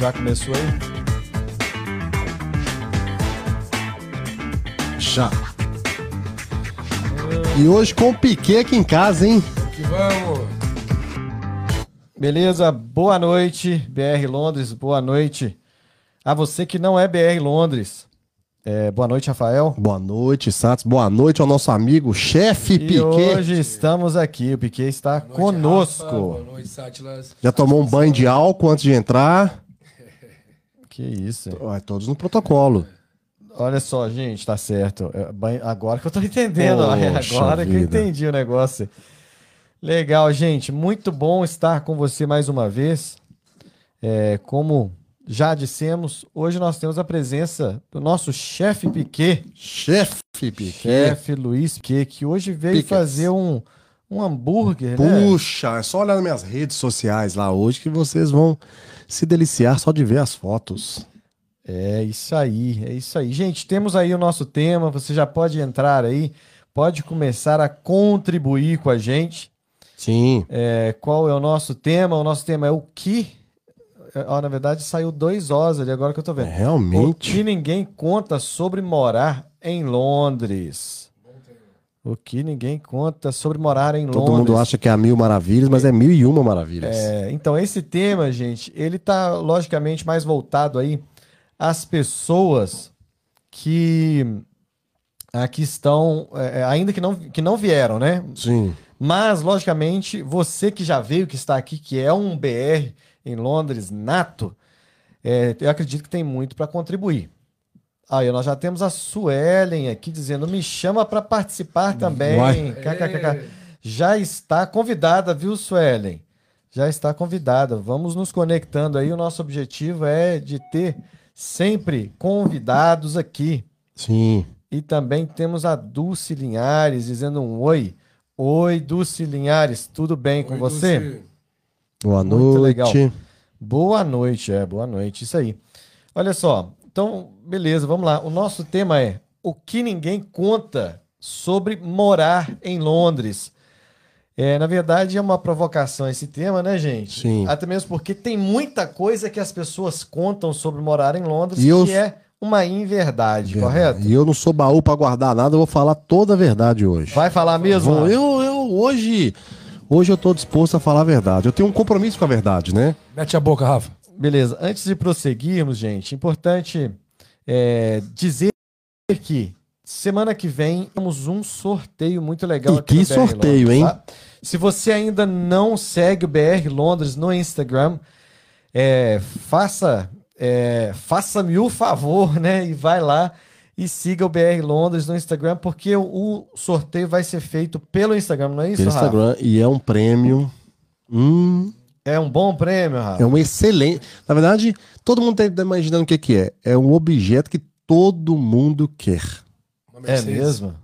Já começou aí? Já. E hoje com o Piquet aqui em casa, hein? Que vamos. Beleza, boa noite, BR Londres, boa noite. A você que não é BR Londres. É, boa noite, Rafael. Boa noite, Santos. Boa noite ao nosso amigo chefe Piquet. hoje estamos aqui, o Piquet está Boa noite, conosco. Rafa. Boa noite, Sátilas. Já tomou um banho de álcool antes de entrar? Que isso. hein? Ué, todos no protocolo. Olha só, gente, tá certo. É, Agora que eu tô entendendo, é Poxa agora que eu vida. entendi o negócio. Legal, gente. Muito bom estar com você mais uma vez. É, como já dissemos, hoje nós temos a presença do nosso chefe Piquet, Chefe Piquet. chefe Luiz Piquet, que hoje veio Piquet. fazer um, um hambúrguer, né? Puxa, é só olhar nas minhas redes sociais lá hoje que vocês vão se deliciar só de ver as fotos. É isso aí, é isso aí. Gente, temos aí o nosso tema, você já pode entrar aí, pode começar a contribuir com a gente. Sim. É, qual é o nosso tema? O nosso tema é o que. Ó, na verdade, saiu dois Os ali, agora que eu tô vendo. O que Realmente. ninguém conta sobre morar em Londres. O que ninguém conta sobre morar em Todo Londres. mundo acha que é a mil maravilhas, mas é mil e uma maravilhas. É, então, esse tema, gente, ele tá logicamente mais voltado aí às pessoas que aqui estão, é, ainda que não, que não vieram, né? Sim. Mas, logicamente, você que já veio, que está aqui, que é um BR em Londres nato, é, eu acredito que tem muito para contribuir. Aí, nós já temos a Suelen aqui dizendo: me chama para participar também. KKKK. Já está convidada, viu, Suelen? Já está convidada. Vamos nos conectando aí. O nosso objetivo é de ter sempre convidados aqui. Sim. E também temos a Dulce Linhares dizendo um oi. Oi, Dulce Linhares, tudo bem com Oi, você? Dulce. Boa Muito noite. legal. Boa noite, é, boa noite, isso aí. Olha só, então, beleza, vamos lá. O nosso tema é o que ninguém conta sobre morar em Londres. É, na verdade, é uma provocação esse tema, né, gente? Sim. Até mesmo porque tem muita coisa que as pessoas contam sobre morar em Londres E eu- que é uma inverdade, correto? E eu não sou baú pra guardar nada, eu vou falar toda a verdade hoje. Vai falar mesmo? Vou- eu, eu hoje, hoje eu tô disposto a falar a verdade. Eu tenho um compromisso com a verdade, né? Mete a boca, Rafa. Beleza, antes de prosseguirmos, gente, importante é, dizer que semana que vem temos um sorteio muito legal E aqui que sorteio, Londres, hein? tá? Se você ainda não segue o BR Londres no Instagram, é, faça é, faça-me o favor, né? E vai lá e siga o BR Londres no Instagram, porque o, sorteio vai ser feito pelo Instagram, não é isso, Pelo Rafa? Instagram. E é um prêmio. Hum, É um bom prêmio, Rafa. é um excelente. Na verdade, todo mundo tá imaginando o que, que é. É um objeto que todo mundo quer. É mesmo?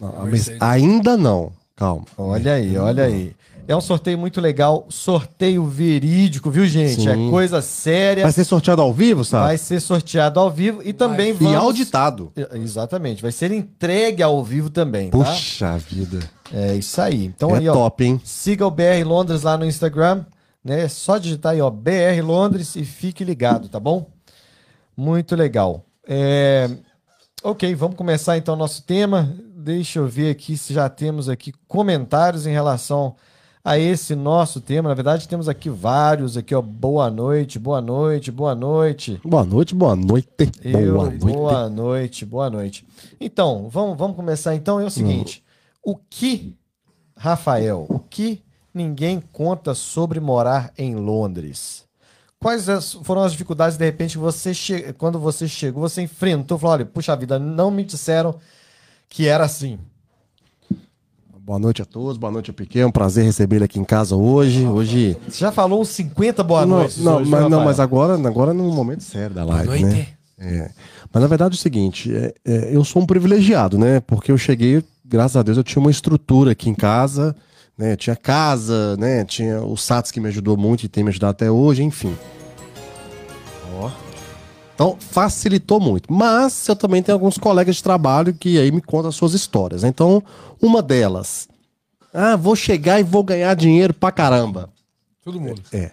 Não, ainda não. Calma. Olha aí, olha aí. É um sorteio muito legal, sorteio verídico, viu, gente? Sim. É coisa séria. Vai ser sorteado ao vivo, sabe? Vai ser sorteado ao vivo e também E vamos... auditado. Exatamente, vai ser entregue ao vivo também, tá? Puxa vida. É isso aí. Então é aí, ó, top, hein? siga o BR Londres lá no Instagram, né? É só digitar aí, ó, BR Londres e fique ligado, tá bom? Muito legal. É, Ok, vamos começar então o nosso tema. Deixa eu ver aqui se já temos aqui comentários em relação a esse nosso tema. Na verdade, temos aqui vários aqui, ó. Boa noite, boa noite, boa noite. Boa noite, boa noite. Eu, boa noite. boa noite, boa noite. Então, vamos, vamos começar então. É o seguinte: o que, Rafael, o que ninguém conta sobre morar em Londres? Quais as- foram as dificuldades, de repente, que você che... quando você chegou, você enfrentou? Falou, olha, puxa vida, não me disseram que era assim. Boa noite a todos, boa noite ao Piquet. É um prazer receber ele aqui em casa hoje. Hoje. Você já falou uns 50 boa noites. não, hoje, mas, né, não, mas agora, agora no momento sério da live, noite. né? É. Mas na verdade é o seguinte, é, é, eu sou um privilegiado, né? Porque eu cheguei, graças a Deus, eu tinha uma estrutura aqui em casa, né? Tinha casa, né? Tinha o Sats que me ajudou muito e tem me ajudado até hoje, enfim. Então facilitou muito. Mas eu também tenho alguns colegas de trabalho que aí me contam as suas histórias. Então, uma delas, ah, vou chegar e vou ganhar dinheiro pra caramba. Todo mundo. É.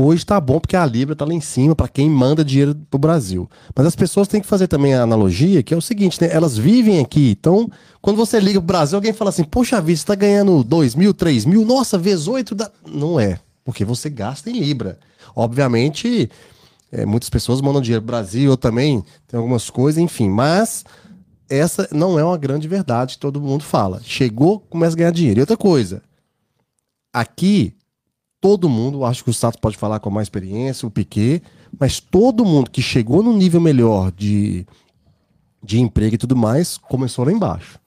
Hoje tá bom porque a Libra tá lá em cima para quem manda dinheiro pro Brasil. Mas as pessoas têm que fazer também a analogia, que é o seguinte, né? Elas vivem aqui. Então, quando você liga pro Brasil, alguém fala assim: Poxa vida, você tá ganhando 2 mil, 3 mil, nossa, vezes 8 dá. Não é. Porque você gasta em Libra. Obviamente, é, muitas pessoas mandam dinheiro Brasil, eu também, tem algumas coisas, enfim. Mas essa não é uma grande verdade que todo mundo fala. Chegou, começa a ganhar dinheiro. E outra coisa, aqui, todo mundo, acho que o Sato pode falar com mais experiência, o Piquet, mas todo mundo que chegou no nível melhor de, de emprego e tudo mais, começou lá embaixo.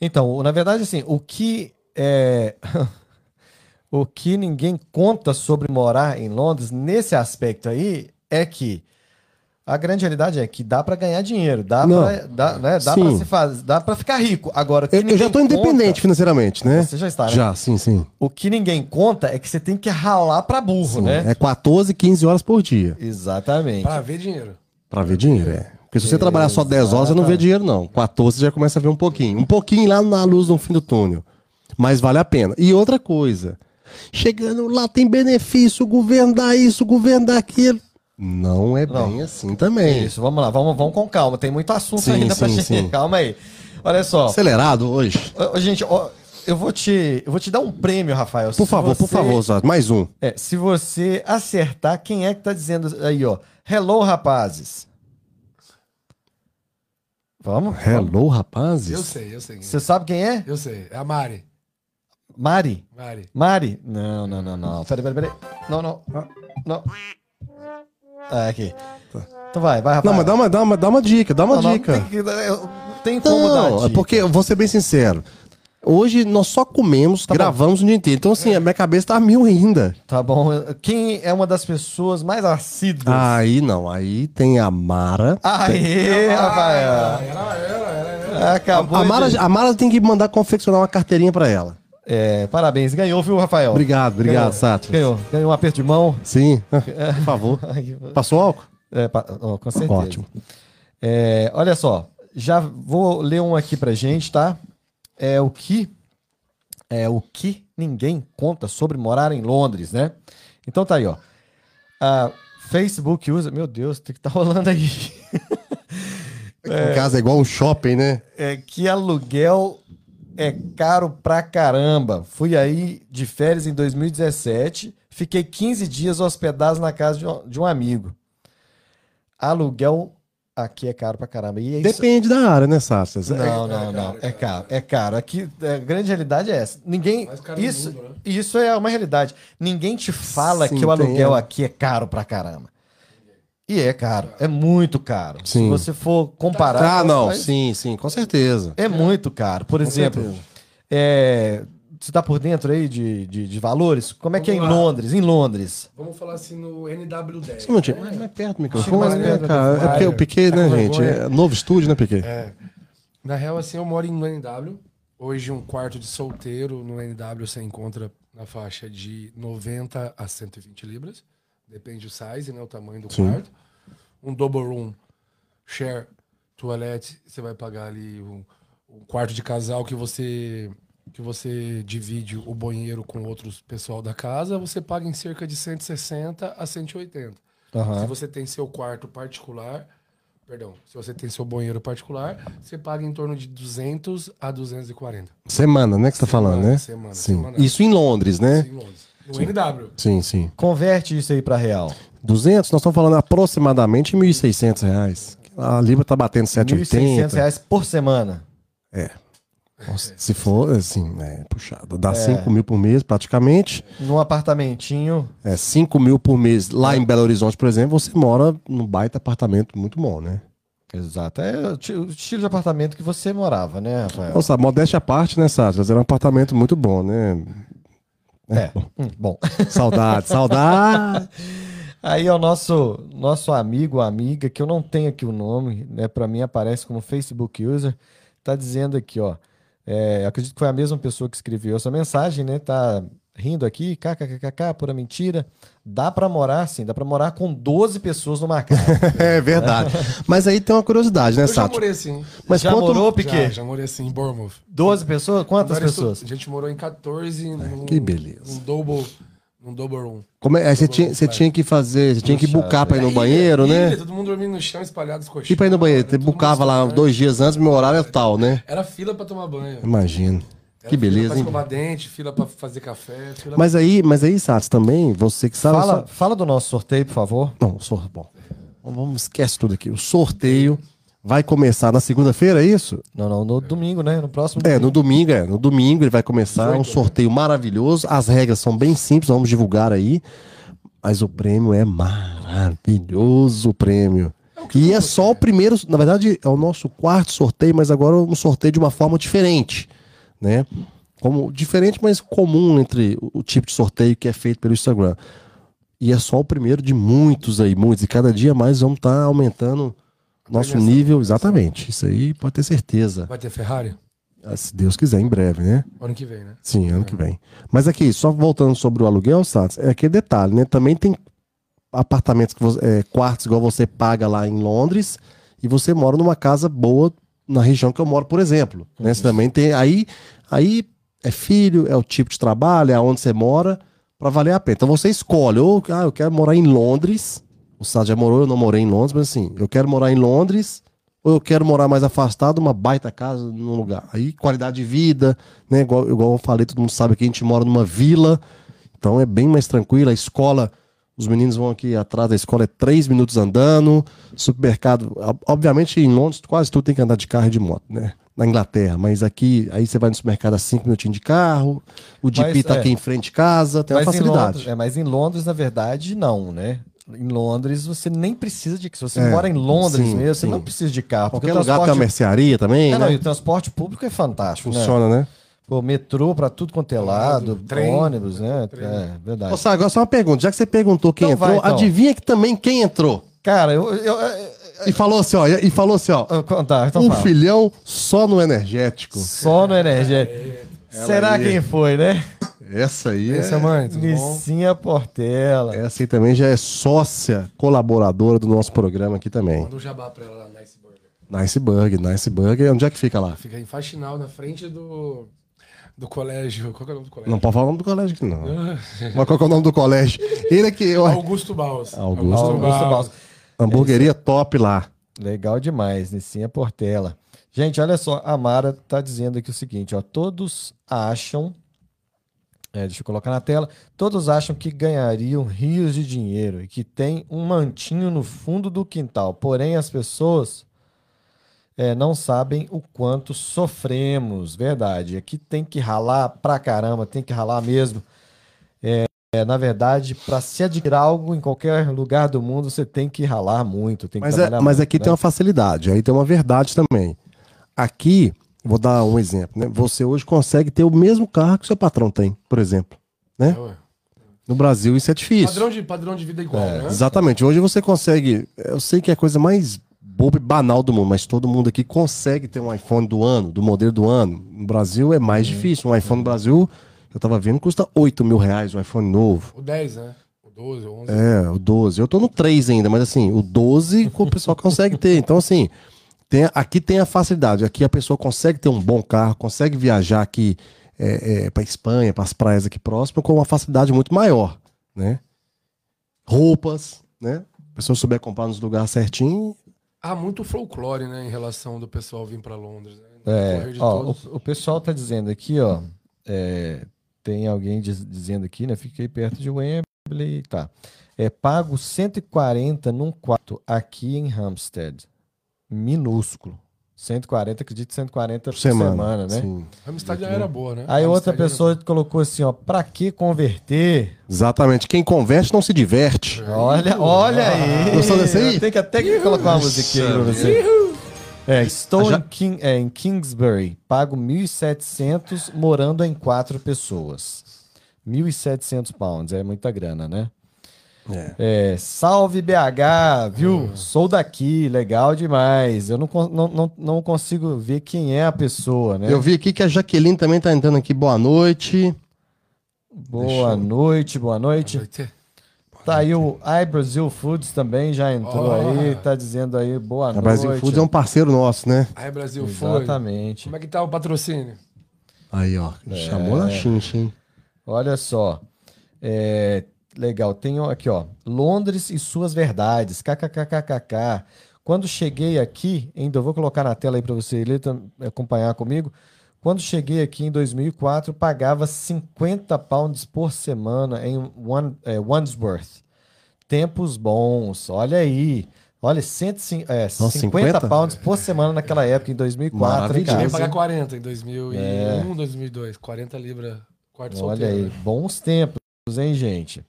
Então, na verdade, assim, o que é. o que ninguém conta sobre morar em Londres nesse aspecto aí é que a grande realidade é que dá para ganhar dinheiro, dá para dá, né, dá para se fazer, dá para ficar rico. Agora, Eu, eu já tô independente conta- financeiramente, né? Você já está, né? Já, sim, sim. O que ninguém conta é que você tem que ralar para burro, Sim, né? É 14, 15 horas por dia Exatamente. Pra ver dinheiro. pra ver dinheiro, é. Porque se você trabalhar só 10 horas, você não vê dinheiro, não. 14 você já começa a ver um pouquinho. Um pouquinho lá na luz no fim do túnel. Mas vale a pena. E outra coisa. Chegando lá tem benefício, o governo dá isso, o governo dá aquilo. Não é Não. bem assim também. Isso, vamos lá, vamos, vamos com calma. Tem muito assunto Sim, ainda pra sim, gente. sim. Calma aí. Olha só. Acelerado hoje. Gente, ó, eu vou te, eu vou te dar um prêmio, Rafael. Por Se favor, por você- favor, Zé. Mais um. É, se você acertar, quem é que tá dizendo aí, ó? Hello, rapazes. Vamos? Vamos. Hello, rapazes. Eu sei, eu sei. Você sabe quem é? Eu sei. É a Mari. Mari? Mari. Mari? Não, não, não, não. Peraí, peraí, peraí. Não, não. Não. Ah, aqui. Então vai, vai, Não, Rafael. mas dá uma, dá uma, dá uma dica, dá uma Não, não, dica. Tem, que, eu- tem como dar Não, é dica. porque, eu vou ser bem sincero. Hoje nós só comemos, Tá gravamos o dia inteiro. Então, assim, a minha cabeça tá a mil ainda. Tá bom. Quem é uma das pessoas mais assíduas? Aí não, aí tem a Mara. Aê, Rafael. Acabou A Mara, a Mara tem que mandar confeccionar uma carteirinha pra ela. É, parabéns. Ganhou, viu, Rafael? Obrigado, obrigado, Ganhou. Sato. Ganhou. Ganhou um aperto de mão. Sim, por favor. Passou álcool? É, pa- ó, com certeza. Ótimo. É, olha só, já vou ler um aqui pra gente, tá? É o que é o que ninguém conta sobre morar em Londres, né? Então tá aí, ó. A Facebook usa, meu Deus, tem que tá rolando aí. Em casa é igual um shopping, né? É que aluguel é caro pra caramba. Fui aí de férias em 2017, fiquei 15 dias hospedados na casa de um, de um amigo. Aluguel aqui é caro pra caramba. E é isso- Depende da área, né, Sassas? Não, não, não. É caro, é caro. Aqui a grande realidade é essa. Ninguém. Isso, mundo, né? isso é uma realidade. Ninguém te fala Sim, que o tem, aluguel é. aqui é caro pra caramba. E é caro, é muito caro. Se Sim. você for comparar. Ah, não, mas sim, sim, com certeza. É muito caro. Por exemplo, certeza. é, você tá por dentro aí de, de, de valores? Como é que é em Vamos lá. Londres? Em Londres. Vamos falar assim no NW10. Só um minutinho. Mais, mais perto do microfone, mais né, cara? É porque o Piquet, Tá né, com gente? É novo estúdio, né, Piquet? É. Na real, assim, eu moro no NW. Hoje, um quarto de solteiro no NW você encontra na faixa de 90 a 120 libras. Depende do size, né? O tamanho do Sim. quarto. Um double room, share, toalete, você vai pagar ali um, um quarto de casal que você que você divide o banheiro com outros pessoal da casa, você paga em cerca de 160 a 180. Se você tem seu quarto particular, perdão, se você tem seu banheiro particular, você paga em torno de 200 a 240. Semana, né, que você tá falando, Semana, né? semana, sim. semana. Isso em Londres, né? Em Londres. No NW. Sim, sim. Converte isso aí pra real. 200, nós estamos falando aproximadamente 1.600 reais. A Libra tá batendo R$ 1.600 7,80. reais por semana. Nossa, Se for, assim, é puxado. É. Dá 5 mil por mês, praticamente. Num apartamentinho. É, 5 mil por mês. Lá em Belo Horizonte, por exemplo, você mora num baita apartamento muito bom, né? Exato. É o ti- o estilo de apartamento que você morava, né, Rafael? Nossa, modéstia à parte, né, Sátira? Era um apartamento muito bom, né? É. Hum, bom. Saudade, saudade. Aí é o nosso, nosso amigo, amiga, que eu não tenho aqui o nome, né? Para mim aparece como Facebook user, tá dizendo aqui, ó. É, acredito que foi a mesma pessoa que escreveu essa mensagem, né? Tá rindo aqui, kkkk, pura mentira. Dá para morar, sim, dá para morar com 12 pessoas numa casa. É verdade. Mas aí tem uma curiosidade, né, Eu já morei assim. Mas Já quanto- morou, Já, Piquet? já morei assim em Bournemouth. 12 pessoas? Quantas pessoas? A gente morou em 14 num, que beleza. num double, num double room. Como é? Aí você Double tinha, você flat. tinha que fazer, você tinha que bucar pra ir no Ilha, banheiro, ilha, né? Todo mundo dormindo no chão, espalhado, os colchões. E pra ir no banheiro, você Todo mundo bucava lá dois dias antes, meu horário é tal, né? Era fila pra tomar banho. Imagino. Era Que Fila beleza, pra hein? escovar dente, fila pra fazer café. Fila Mas aí, mas aí, Sats, também, você que sabe. Fala, só- fala do nosso sorteio, por favor. Não, sor... bom. Vamos, esquece tudo aqui. O sorteio vai começar na segunda-feira, é isso? Não, não, no domingo, né? No próximo É, domingo. no domingo, é. No domingo ele vai começar um sorteio maravilhoso. As regras são bem simples, vamos divulgar aí. Mas o prêmio é maravilhoso, o prêmio. E é só o primeiro, na verdade, é o nosso quarto sorteio, mas agora um sorteio de uma forma diferente, né? Como diferente, mas comum entre o, tipo de sorteio que é feito pelo Instagram. E é só o primeiro de muitos aí, muitos. E cada dia mais vamos estar aumentando nosso nível, exatamente. Isso aí pode ter certeza. Vai ter Ferrari? Ah, Se Deus quiser, em breve, né? Ano que vem, né? Sim, ano que vem. Mas aqui, só voltando sobre o aluguel, Sats, é aquele detalhe, né? Também tem apartamentos, que você, é, quartos igual você paga lá em Londres e você mora numa casa boa na região que eu moro, por exemplo. Né? Você também tem. Aí, aí é filho, é o tipo de trabalho, é onde você mora, para valer a pena. Então você escolhe, ou ah, eu quero morar em Londres. O Sats já morou, eu não morei em Londres, mas assim, eu quero morar em Londres ou eu quero morar mais afastado, uma baita casa num lugar. Aí, qualidade de vida, né? Igual, igual eu falei, todo mundo sabe que a gente mora numa vila, então é bem mais tranquilo. A escola, os meninos vão aqui atrás da escola, é três minutos andando. Supermercado, ob- obviamente em Londres, quase tudo tem que andar de carro e de moto, né? Na Inglaterra, mas aqui, aí você vai no supermercado a cinco minutinhos de carro, o DP tá é. aqui em frente de casa, tem uma facilidade. Londres, é, mas em Londres, na verdade, não, né? Em Londres, você nem precisa de. Se você É, mora em Londres sim, mesmo, você sim. não precisa de carro. porque Qualquer lugar tem uma mercearia também, É, não, e né? o transporte público é fantástico, né? Funciona, né? Pô, metrô pra tudo quanto é lado, trem, ônibus, né? trem. É, verdade. Ô, Sá, agora só uma pergunta. Já que você perguntou quem Então entrou, vai, então. adivinha que também quem entrou? Cara, eu. eu, eu, E falou assim, ó, e falou assim, ó, eu contar, então um fala. filhão só no energético. Só no energético. Será aí. quem foi, né? Essa aí é é, mãe? Nicinha Portela. essa aí também já é sócia colaboradora do nosso programa aqui também. Manda um jabá pra ela lá, Nice Burger. Nice Burger, Nice Burger. Onde é que fica lá? Fica em Faxinal, na frente do, do colégio. Qual que é o nome do colégio? Não pode falar o nome do colégio aqui, não. Mas qual que é o nome do colégio? Ele aqui, eu, Augusto Baus. Augusto Augusto Baus. hamburgueria top lá. Legal demais, Nicinha Portela. Gente, olha só, a Mara tá dizendo aqui o seguinte, ó, todos acham, é, deixa eu colocar na tela, todos acham que ganhariam rios de dinheiro e que tem um mantinho no fundo do quintal, porém as pessoas é, não sabem o quanto sofremos, verdade. Aqui tem que ralar pra caramba, tem que ralar mesmo. É, é, na verdade, para se adquirir algo em qualquer lugar do mundo, você tem que ralar muito, tem que Mas, é, mas muito, aqui né? tem uma facilidade, aí tem uma verdade também. Aqui, vou dar um exemplo, né? Você hoje consegue ter o mesmo carro que seu patrão tem, por exemplo. Né? É. No Brasil isso é difícil. Padrão de, padrão de vida igual, né? Exatamente. Hoje você consegue. Eu sei que é a coisa mais boba e banal do mundo, mas todo mundo aqui consegue ter um iPhone do ano, do modelo do ano. No Brasil é mais difícil. Um iPhone no Brasil, eu tava vendo, custa 8 mil reais um iPhone novo. O 10, né? O 12, o 11. É, o 12. Eu tô no 3 ainda, mas assim, o 12 o pessoal consegue ter. Então, assim, tem, aqui tem a facilidade. Aqui a pessoa consegue ter um bom carro, consegue viajar aqui é, é, para Espanha, para as praias aqui próximas, com uma facilidade muito maior, né? Roupas, né? A pessoa souber comprar nos lugares certinho. Há muito folclore, né? Em relação do pessoal vir pra Londres. Né? É, ó, todos. o, o pessoal tá dizendo aqui, ó. é, tem alguém diz- dizendo aqui, né? Fiquei perto de Wembley, tá. É pago 140 num quarto aqui em Hampstead. Minúsculo. 140, acredito 140 por semana, né? Sim. Hamstad já era boa, né? Aí outra Hamstad era pessoa colocou assim, ó, pra que converter? Exatamente. Quem converte não se diverte. Olha, olha aí. Gostou desse aí? Tem que até que colocar uma musiquinha aí pra você. É, estou Já- em, King- é, em Kingsbury, pago 1.700 morando em quatro pessoas. 1.700 pounds, é muita grana, né? É. É, salve BH, viu? Sou daqui, legal demais. Eu não, não, não, não consigo ver quem é a pessoa, né? Eu vi aqui que a Jaqueline também tá entrando aqui. Boa noite. Boa noite, boa noite. Vai ter. Tá aí o iBrasil Foods também já entrou Ó. aí, tá dizendo aí boa A noite. Brasil Foods é um parceiro nosso, né? Aí Brasil foi. Exatamente. Como é que tá o patrocínio? Aí, ó. Chamou na chincha, hein? Olha só. É, legal, tenho aqui, ó. Londres e suas verdades. KKKKK. Quando cheguei aqui, ainda eu vou colocar na tela aí para você ler, acompanhar comigo. Quando cheguei aqui em 2004, pagava 50 pounds por semana em Wan- é, Wandsworth. Tempos bons, olha aí. Olha, 150, é, Nossa, 50 50? pounds por semana naquela época, em 2004. hein, Maravilhoso. cara? Cheguei a pagar 40 em 2001, É. 2002. 40 libras, quarto Olha solteiro. aí, bons tempos, hein, gente?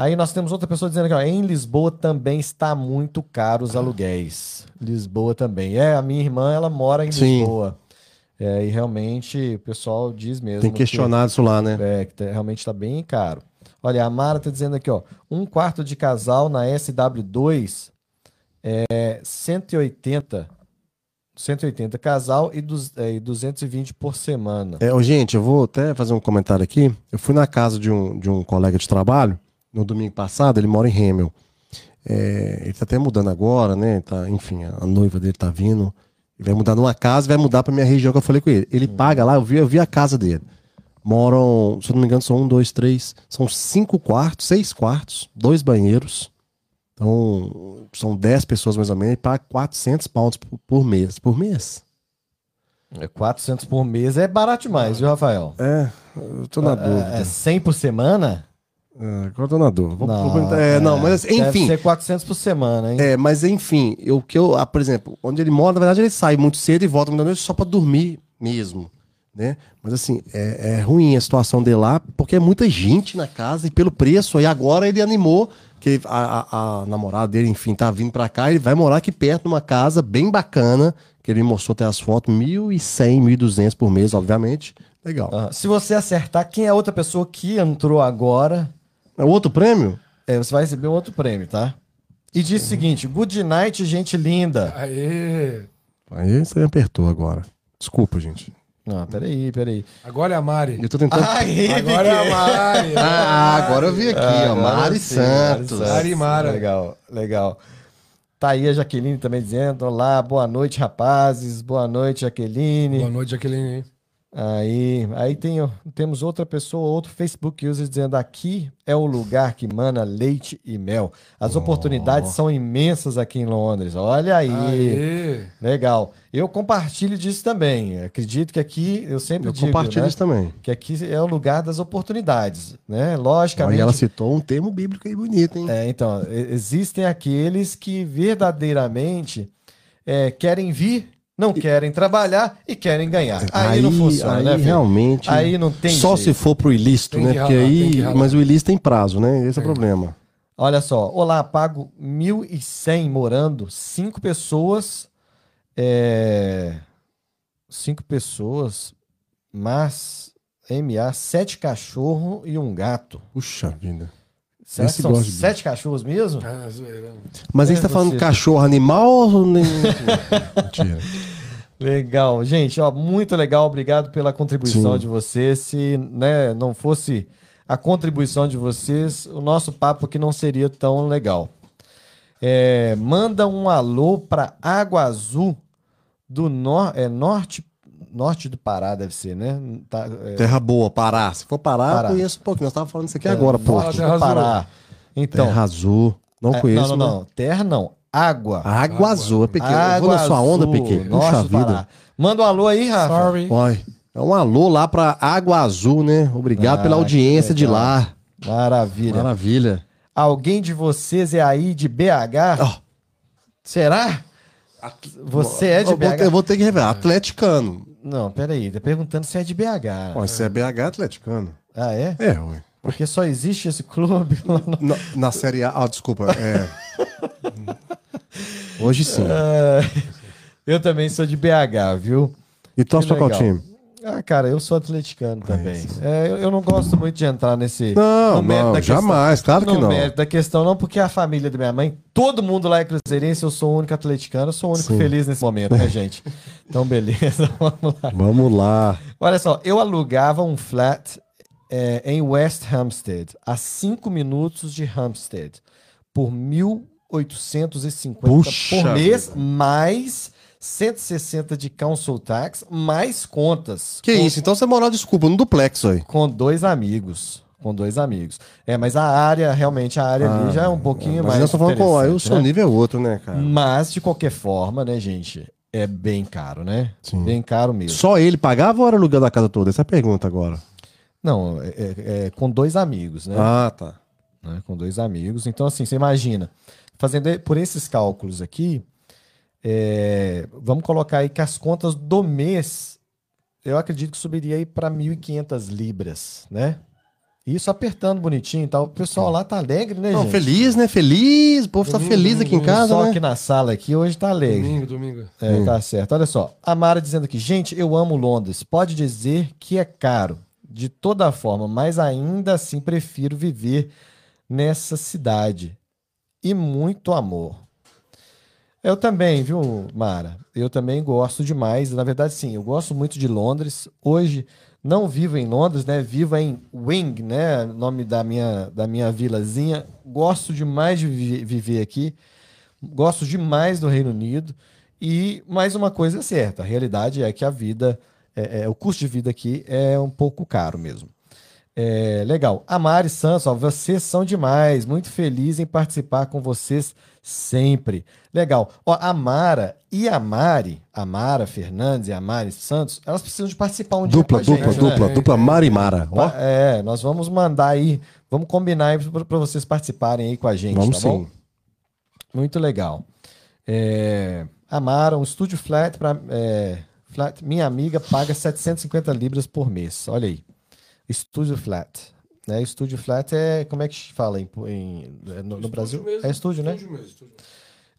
Aí nós temos outra pessoa dizendo aqui, ó, em Lisboa também está muito caro os aluguéis. Lisboa também. É, a minha irmã, ela mora em Sim. Lisboa. É, e realmente o pessoal diz mesmo. Tem questionado isso lá, né? Que, é, que tá- realmente está bem caro. Olha, a Mara está dizendo aqui, ó, um quarto de casal na SW2 é 180. 180 casal e, duz- é, e 220 por semana. É, gente, eu vou até fazer um comentário aqui. Eu fui na casa de um, de um colega de trabalho no domingo passado, ele mora em Hemel. É, ele tá até mudando agora, né? Tá, enfim, a noiva dele tá vindo. Ele vai mudar numa casa e vai mudar pra minha região que eu falei com ele. Ele paga lá, eu vi, eu vi a casa dele. Moram, se eu não me engano, são um, dois, três. São cinco quartos, seis quartos, dois banheiros. Então, são dez pessoas mais ou menos. Ele paga 400 pounds por, mês. Por mês? É 400 por mês é barato demais, viu, Rafael? É, eu tô na dúvida. É 100 por semana? É, agora tô na dúvida. Vou- Não, perguntar- é, não, mas assim, Deve enfim. ser 400 por semana, hein? É, mas enfim, o que eu, ah, por exemplo, onde ele mora, na verdade, ele sai muito cedo e volta muito noite só pra dormir mesmo, né? Mas assim, é, é ruim a situação dele lá, porque é muita gente na casa e pelo preço, aí agora ele animou que a, a- a namorada dele, enfim, tá vindo pra cá, ele vai morar aqui perto numa casa bem bacana, que ele mostrou até as fotos, 1.100, 1.200 por mês, obviamente. Legal. Ah, se você acertar quem é a outra pessoa que entrou agora, É outro prêmio? é, você vai receber um outro prêmio, tá? E diz o seguinte: Good night, gente linda. Aê! Aí você me apertou agora. Desculpa, gente. Não, peraí, peraí. Agora é a Mari. Eu tô tentando. Aí, Agora é a Mari. Ah, agora eu vi aqui, ó. Agora Mari sim, Santos. Mari Mara. Legal, legal. Tá aí a Jaqueline também dizendo: Olá, boa noite, rapazes. Boa noite, Jaqueline. Boa noite, Jaqueline. Aí, aí tem, temos outra pessoa, outro Facebook user dizendo aqui é o lugar que mana leite e mel. As oportunidades são imensas aqui em Londres. Olha aí. Aê! Legal. Eu compartilho disso também. Acredito que aqui, eu sempre Eu digo, compartilho né, isso também. que aqui é o lugar das oportunidades, né? Aí Logicamente. ela citou um termo bíblico aí bonito, hein? É, então, existem aqueles que verdadeiramente é, querem vir, não querem trabalhar e querem ganhar. Aí, não funciona, aí né, filho? realmente. Aí não tem Só jeito. se for pro ilícito, Tem né? que Porque ralar, tem aí. que. Mas o ilícito tem prazo, né? Esse é o problema. Olha só, olá, pago 1.100 morando, cinco pessoas, é, cinco pessoas, mas MA, sete cachorros e um gato. Puxa vida. Certo? Esse São gosta de sete cachorros mesmo? Ah, zoeira. Mas aí É, você tá falando cachorro animal ou nem. Mentira. Legal, gente, ó, muito legal, obrigado pela contribuição Sim. de vocês. Se né, não fosse a contribuição de vocês, o nosso papo aqui não seria tão legal. É, manda um alô para Água Azul do nor é, norte, norte do Pará, deve ser, né? Tá, é, Terra boa, Pará. Se for Pará, Pará. eu conheço um pouquinho. Nós tava falando isso aqui agora, pô. norte do. Pará. Então, Terra azul. Não é, conheço. não, não, mas- não, terra não, água. Água, azul. É pequeno. eu vou na sua onda, Azul, pequeno. Puxa do Pará. vida. Manda um alô aí, Rafa. Sorry. Olha, é um alô lá pra Água Azul, né? Obrigado Ah, pela audiência de lá. Maravilha. Maravilha. Alguém de vocês é aí de BH? Ó. Será? Você é de eu, vou ter, BH? eu vou ter que revelar. Atleticano. Não, peraí, tá perguntando se é de BH. Ó, se é BH, é atleticano. Ah, é? É, ué. Porque só existe esse clube lá no... Na, na Série A. Ah, desculpa. É. Hoje sim. Ah, Eu também sou de BH, viu? E torce pra qual time? Ah, cara, eu sou atleticano também. É, eu, eu não gosto muito de entrar nesse. Não, não, questão. jamais, claro que no não. mérito da questão, não, porque a família da minha mãe, todo mundo lá é cruzeirense, eu sou o único atleticano, eu sou o único Sim. feliz nesse momento, né, gente? Então, beleza, vamos lá. Vamos lá. Olha só, eu alugava um flat é, em West Hampstead, a 5 minutos de Hampstead, por 1.850 Puxa por mês, vida. mais 160 de council tax, mais contas. Que com, isso? Então você morou, desculpa, no duplex aí. Com dois amigos. Com dois amigos. É, mas a área, realmente, a área ali já é um pouquinho Ah, Mas mais. nós estamos falando com aí o seu né? nível é outro, né, cara? Mas, de qualquer forma, né, gente? É bem caro, né? Sim. Bem caro mesmo. Só ele pagava ou era aluguel da casa toda? Essa é a pergunta agora. Não, é, é- é com dois amigos, né? Ah, tá. né, com dois amigos. Então, assim, você imagina, fazendo por esses cálculos aqui, é, vamos colocar aí que as contas do mês, eu acredito que subiria aí para 1.500 libras, né? Isso apertando bonitinho e tal. O pessoal lá tá alegre, né, Não, gente? feliz, né? Feliz. O povo tá Domingo, feliz aqui em casa, Só né? aqui na sala aqui hoje tá alegre. Domingo, domingo. É, tá certo. Olha só, a Mara dizendo aqui, gente, eu amo Londres. Pode dizer que é caro, de toda forma, mas ainda assim prefiro viver nessa cidade. E muito amor. Eu também, viu, Mara? Eu também gosto demais. Na verdade, sim, eu gosto muito de Londres. Hoje não vivo em Londres, né? Vivo em Wing, né? Nome da minha, da minha vilazinha. Gosto demais de vi- viver aqui. Gosto demais do Reino Unido. E mais uma coisa é certa: a realidade é que a vida, é, é, o custo de vida aqui é um pouco caro mesmo. É, legal. A Mari Santos, ó, vocês são demais. Muito feliz em participar com vocês sempre. Legal. Ó, a Mara e a Mari, a Mara Fernandes e a Mari Santos, elas precisam de participar um Dupla, dia a dupla, gente, né? dupla, dupla Marimara. Ó, É, nós vamos mandar aí, vamos combinar aí para vocês participarem aí com a gente, vamos tá bom? sim. Muito legal. É, Amara, um estúdio flat para flat, minha amiga paga 750 libras por mês. Olha aí. Estúdio flat. Né? Estúdio flat é. Como é que fala em, em- no, no Brasil? mesmo, é estúdio, né? Estúdio mesmo, estúdio.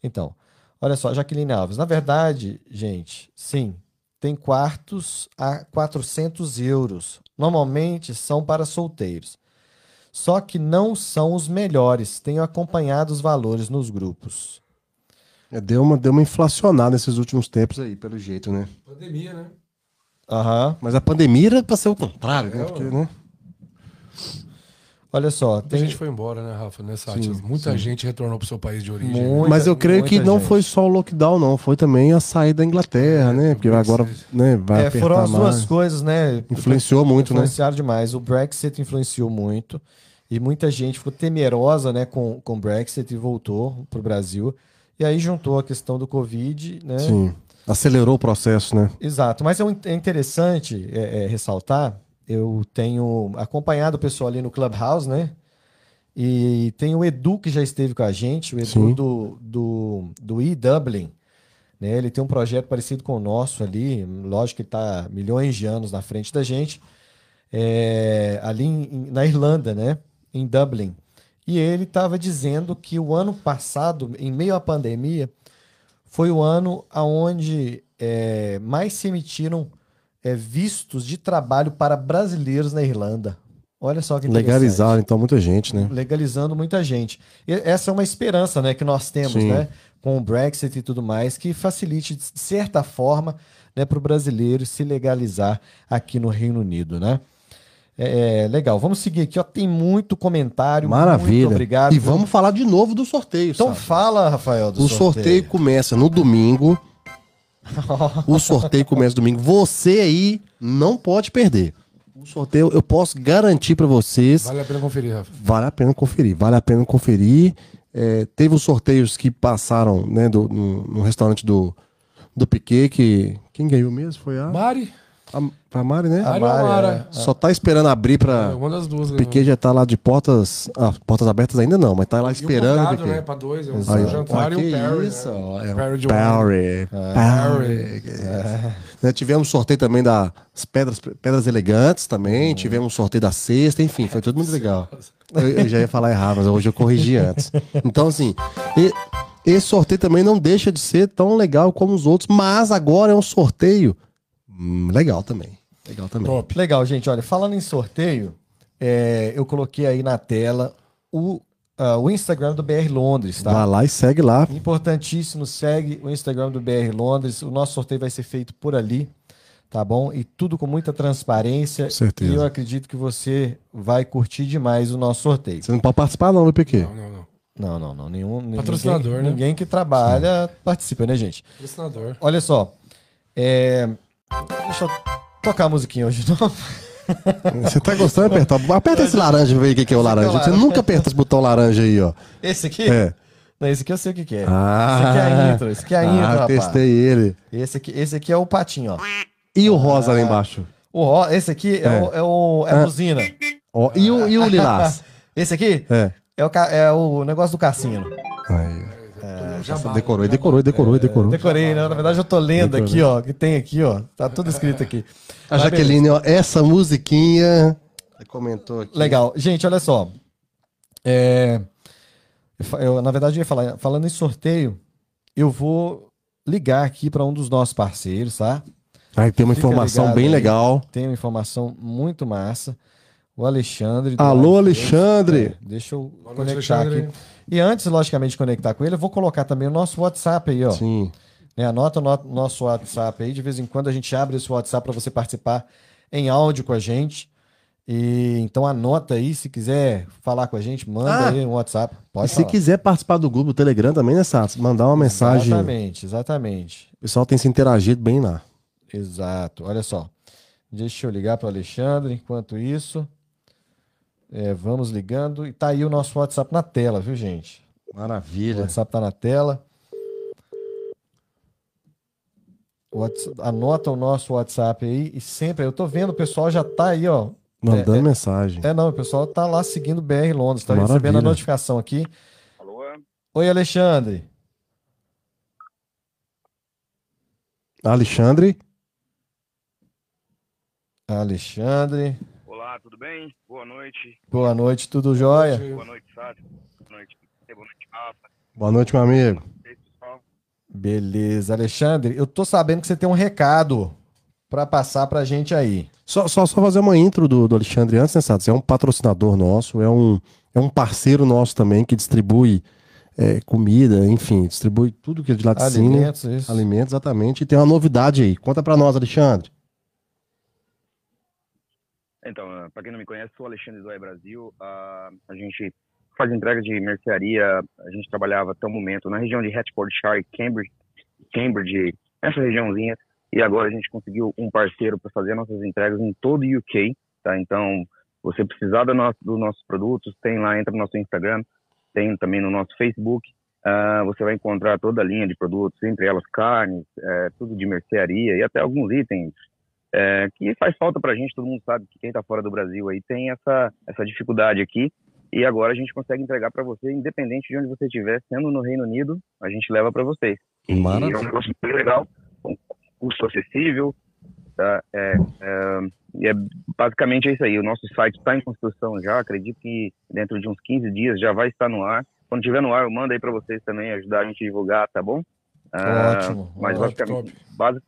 Então, olha só, Jaqueline Alves. Na verdade, gente, sim, tem quartos a 400 euros. Normalmente são para solteiros. Só que não são os melhores. Tenho acompanhado os valores nos grupos. É, Deu uma, deu uma inflacionada nesses últimos tempos aí, pelo jeito, né? Pandemia, né? Aham. Mas a pandemia era pra ser o contrário, né? É, Porque, né? Olha só, Muita tem gente foi embora, né, Rafa? Nessa Sim, Muita gente retornou pro seu país de origem. né? Muita- Mas eu creio que não gente. foi só o lockdown, não. Foi também a saída da Inglaterra, né? Porque agora né, vai É, foram as duas coisas, né? Influenciou muito, né? Influenciaram demais. O Brexit influenciou muito. E muita gente ficou temerosa né, com, com o Brexit e voltou para o Brasil. E aí juntou a questão do Covid, né? Sim. Acelerou o processo, né? Exato, mas é é interessante é, é, ressaltar. Eu tenho acompanhado o pessoal ali no Clubhouse, né? E tem o Edu que já esteve com a gente, o Edu Sim. do, do, do e-Dublin. Né? Ele tem um projeto parecido com o nosso ali. Lógico que está milhões de anos na frente da gente. é, ali em- na Irlanda, né? Em Dublin. E ele estava dizendo que o ano passado, em meio à pandemia, foi o ano onde é, mais se emitiram é, vistos de trabalho para brasileiros na Irlanda. Olha só que interessante. Legalizaram, então, muita gente, né? Legalizando muita gente. E essa é uma esperança né, que nós temos, Sim. né? Com o Brexit e tudo mais, que facilite, de certa forma, né, para o brasileiro se legalizar aqui no Reino Unido, né? É, é, legal, vamos seguir aqui, ó. Tem muito comentário. Maravilha. Muito obrigado. E vamos falar de novo do sorteio, Então sabe? fala, Rafael, do O sorteio começa no domingo. o sorteio começa domingo. Você aí não pode perder. O sorteio eu posso garantir pra vocês. Vale a pena conferir, Rafa. Vale a pena conferir. Vale a pena conferir. É, teve os sorteios que passaram né, do- no, no restaurante do, do Piquet, que quem ganhou mesmo foi a, Mari. A, a Mari, né? A Mari ou Mari, Mara? Só tá esperando abrir É, pra. uma das duas. O Piquet já tá lá de portas. Ah, portas abertas ainda não, mas tá lá um esperando. Piquet. né? Pra dois. É um ó. jantar e um que parry. isso, né? é um Parry de Parry. Parry. Né, tivemos sorteio também das pedras, pedras elegantes também, tivemos sorteio da cesta, enfim, foi tudo muito legal. Eu, eu já ia falar errado, mas hoje eu corrigi antes. Então, assim, e- esse sorteio também não deixa de ser tão legal como os outros, mas agora é um sorteio hum, legal também. Legal também. Top. Legal, gente. Olha, falando em sorteio, é, eu coloquei aí na tela o, ah, o Instagram do BR Londres, tá? Vai lá e segue lá. Importantíssimo, segue o Instagram do BR Londres. O nosso sorteio vai ser feito por ali, tá bom? E tudo com muita transparência. Com certeza. E eu acredito que você vai curtir demais o nosso sorteio. Você não pode participar, não, do PQ. Não, não, não. Não, não, não. Nenhum, ninguém- Patrocinador, né? Ninguém que trabalha participa, né, gente? Patrocinador. Olha só. é, Deixa eu tocar a musiquinha hoje de novo. Você tá gostando de apertar? Aperta esse laranja pra ver o que que é o laranja. Você nunca aperta esse botão laranja aí, ó. Esse aqui? É. Não, esse aqui eu sei o que, que é. Ah, esse aqui é a intro, esse aqui é a intro, ah, rapaz. testei ele. Esse aqui, esse aqui é o patinho, ó. E o rosa lá embaixo? O ro- esse aqui é, É. o, é, o, é a É. buzina. Ó, e, o, e o lilás? Esse aqui É. é o, é o negócio do cassino. Aí. Já Nossa, decorou, decorou, decorou, decorou. Decorei, né? Na verdade, eu tô lendo Decorei. aqui, ó. Que tem aqui, ó. Tá tudo escrito aqui. A Mas Jaqueline, ó, essa musiquinha. Você comentou aqui. Legal. Gente, olha só. É, eu na verdade, eu ia falar, falando em sorteio, eu vou ligar aqui para um dos nossos parceiros, tá? Aí tem uma Fica informação bem aí. legal. Tem uma informação muito massa. O Alexandre. Alô. Alexandre. É, deixa eu Boa noite, conectar Alexandre. aqui. E antes, logicamente, de conectar com ele, eu vou colocar também o nosso WhatsApp aí, ó. Sim. Né, anota o no- nosso WhatsApp aí. De vez em quando a gente abre esse WhatsApp para você participar em áudio com a gente. E então anota aí, se quiser falar com a gente, manda Ah, aí um WhatsApp. Pode e se falar. quiser participar do grupo do Telegram também, né, Satos? Mandar uma mensagem. Exatamente, exatamente. O pessoal tem se interagido bem lá. Exato. Olha só. Deixa eu ligar para o Alexandre. Enquanto isso, é, vamos ligando. E tá aí o nosso WhatsApp na tela, viu, gente? O Maravilha. WhatsApp tá na tela. Whats- Anota o nosso WhatsApp aí e sempre, eu tô vendo, o pessoal já tá aí, ó. Mandando É, é- mensagem. É, não, o pessoal tá lá seguindo o BR Londres, tá Maravilha. recebendo a notificação aqui. Alô? Oi, Alexandre. Alexandre. Alexandre, Olá, tudo bem? Boa noite. boa noite, tudo jóia? Boa noite, Sátio. Boa noite, boa noite, Rafa. Boa noite, meu amigo. Beleza, Alexandre, eu tô sabendo que você tem um recado pra passar pra gente aí. Só, só, só fazer uma intro do, do Alexandre antes, né, Satos? É um patrocinador nosso, é um, é um parceiro nosso também que distribui é, comida, enfim, distribui tudo que é de laticínio. Alimentos, isso. Alimentos, exatamente. E tem uma novidade aí. Conta pra nós, Alexandre. Então, para quem não me conhece, sou Alexandre Ai Brasil. Ah, a gente faz entrega de mercearia. A gente trabalhava até o momento na região de Hertfordshire, Cambridge, Cambridge, essa regiãozinha. E agora a gente conseguiu um parceiro para fazer nossas entregas em todo o UK, tá? Então, você precisar do nosso, dos nossos produtos, tem lá, entra no nosso Instagram, tem também no nosso Facebook. Ah, você vai encontrar toda a linha de produtos, entre elas carnes, eh, tudo de mercearia e até alguns itens é, que faz falta pra gente, todo mundo sabe que quem tá fora do Brasil aí tem essa, essa dificuldade aqui, e agora a gente consegue entregar para você, independente de onde você estiver, sendo no Reino Unido, a gente leva para vocês. E é um negócio bem legal, com custo acessível, tá? É, é, e é basicamente é isso aí, o nosso site está em construção já, acredito que dentro de uns 15 dias já vai estar no ar. Quando estiver no ar, eu mando aí para vocês também, ajudar a gente a divulgar, tá bom? Ah, Ótimo, Mas ótimo, basicamente, basi-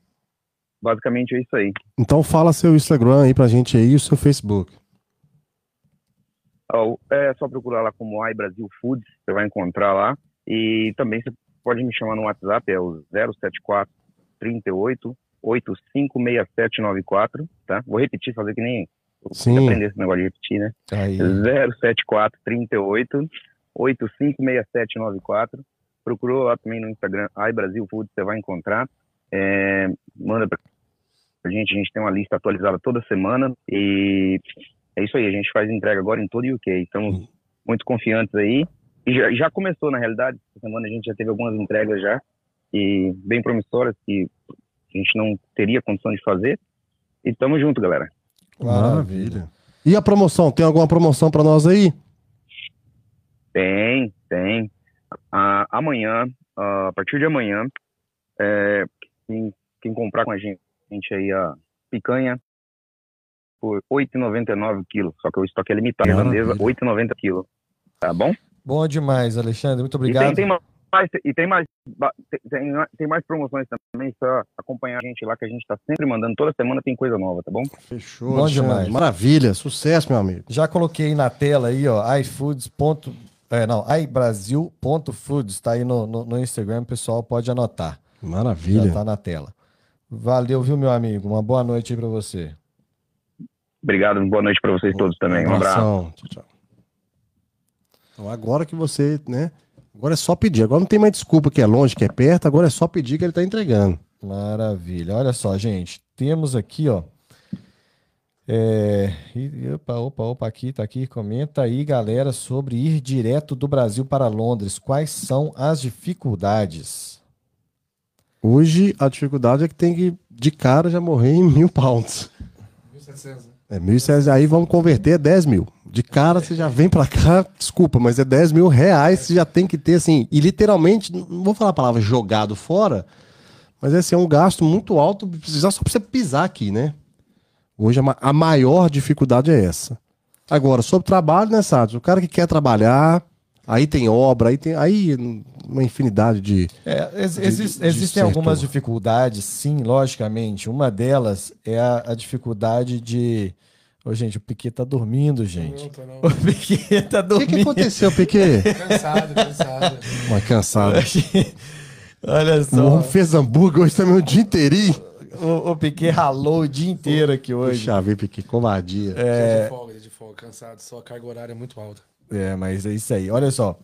basicamente é isso aí. Então fala seu Instagram aí pra gente aí e o seu Facebook. Ó, É só procurar lá como iBrasil Foods, você vai encontrar lá. E também você pode me chamar no WhatsApp, é o 074 38 856794, tá? Vou repetir, fazer que nem Sim. aprender esse negócio de repetir, né? Aí. 074 38 856794. Procurou lá também no Instagram, iBrasil Foods, você vai encontrar. É, manda pra gente, a gente tem uma lista atualizada toda semana e é isso aí, a gente faz entrega agora em todo o UK. Estamos muito confiantes aí. E já, já começou, na realidade, essa semana a gente já teve algumas entregas já e bem promissoras que a gente não teria condição de fazer. E tamo junto, galera. Maravilha. E a promoção? Tem alguma promoção pra nós aí? Tem, tem. Ah, amanhã, ah, a partir de amanhã, é, quem, quem comprar com a gente, gente aí a picanha por R$ 8,99 quilo. Só que o estoque é limitado, irlandesa, R$ 8,90 quilo. Tá bom? Bom demais, Alexandre. Muito E obrigado. tem, tem mais, e tem mais, tem, tem, mais promoções também, só acompanhar a gente lá, que a gente tá sempre mandando, toda semana tem coisa nova, tá bom? Fechou. Bom Alexandre. demais. Maravilha. Sucesso, meu amigo. Já coloquei na tela aí, ó, iFoods. ponto- É, não, iBrasil.foods. Tá aí no, no, no Instagram, o pessoal pode anotar. Maravilha. Já tá na tela. Valeu, viu, meu amigo? Uma boa noite aí pra você. Obrigado, boa noite para vocês todos também. Um abraço. Tchau, tchau. Então agora que você, né? Agora é só pedir. Agora não tem mais desculpa que é longe, que é perto. Agora é só pedir que ele tá entregando. Maravilha. Olha só, gente. Temos aqui, ó. É, opa, opa, opa, aqui, tá aqui. Comenta aí, galera, sobre ir direto do Brasil para Londres. Quais são as dificuldades? Hoje a dificuldade é que tem que, de cara, já morrer em mil pounds. 1700, né? É 1.600, aí vamos converter é 10 mil. De cara você já vem pra cá, desculpa, mas é 10 mil reais, você já tem que ter assim, e literalmente, não vou falar a palavra jogado fora, mas esse é um gasto muito alto, já só pra você pisar aqui, né? Hoje a, ma- a maior dificuldade é essa. Agora, sobre trabalho, né, Sádio? O cara que quer trabalhar, aí tem obra, aí tem aí uma infinidade de. É, ex- De- de existem certo- algumas dificuldades, sim, logicamente. Uma delas é a, a dificuldade de. Ô, gente, o Piquet tá dormindo, gente. Não, não. O Piquet tá O que, dormindo. que aconteceu, Piquet? Cansado, cansado. Mas cansado. Olha O só, homem fez hambúrguer hoje também o dia inteirinho. o, o Piquet ralou o dia inteiro aqui hoje. Puxa vida, Piquet, covardia. Dia de folga, dia de folga, cansado. Só a carga horária é muito alta. É, mas é isso aí. Olha só.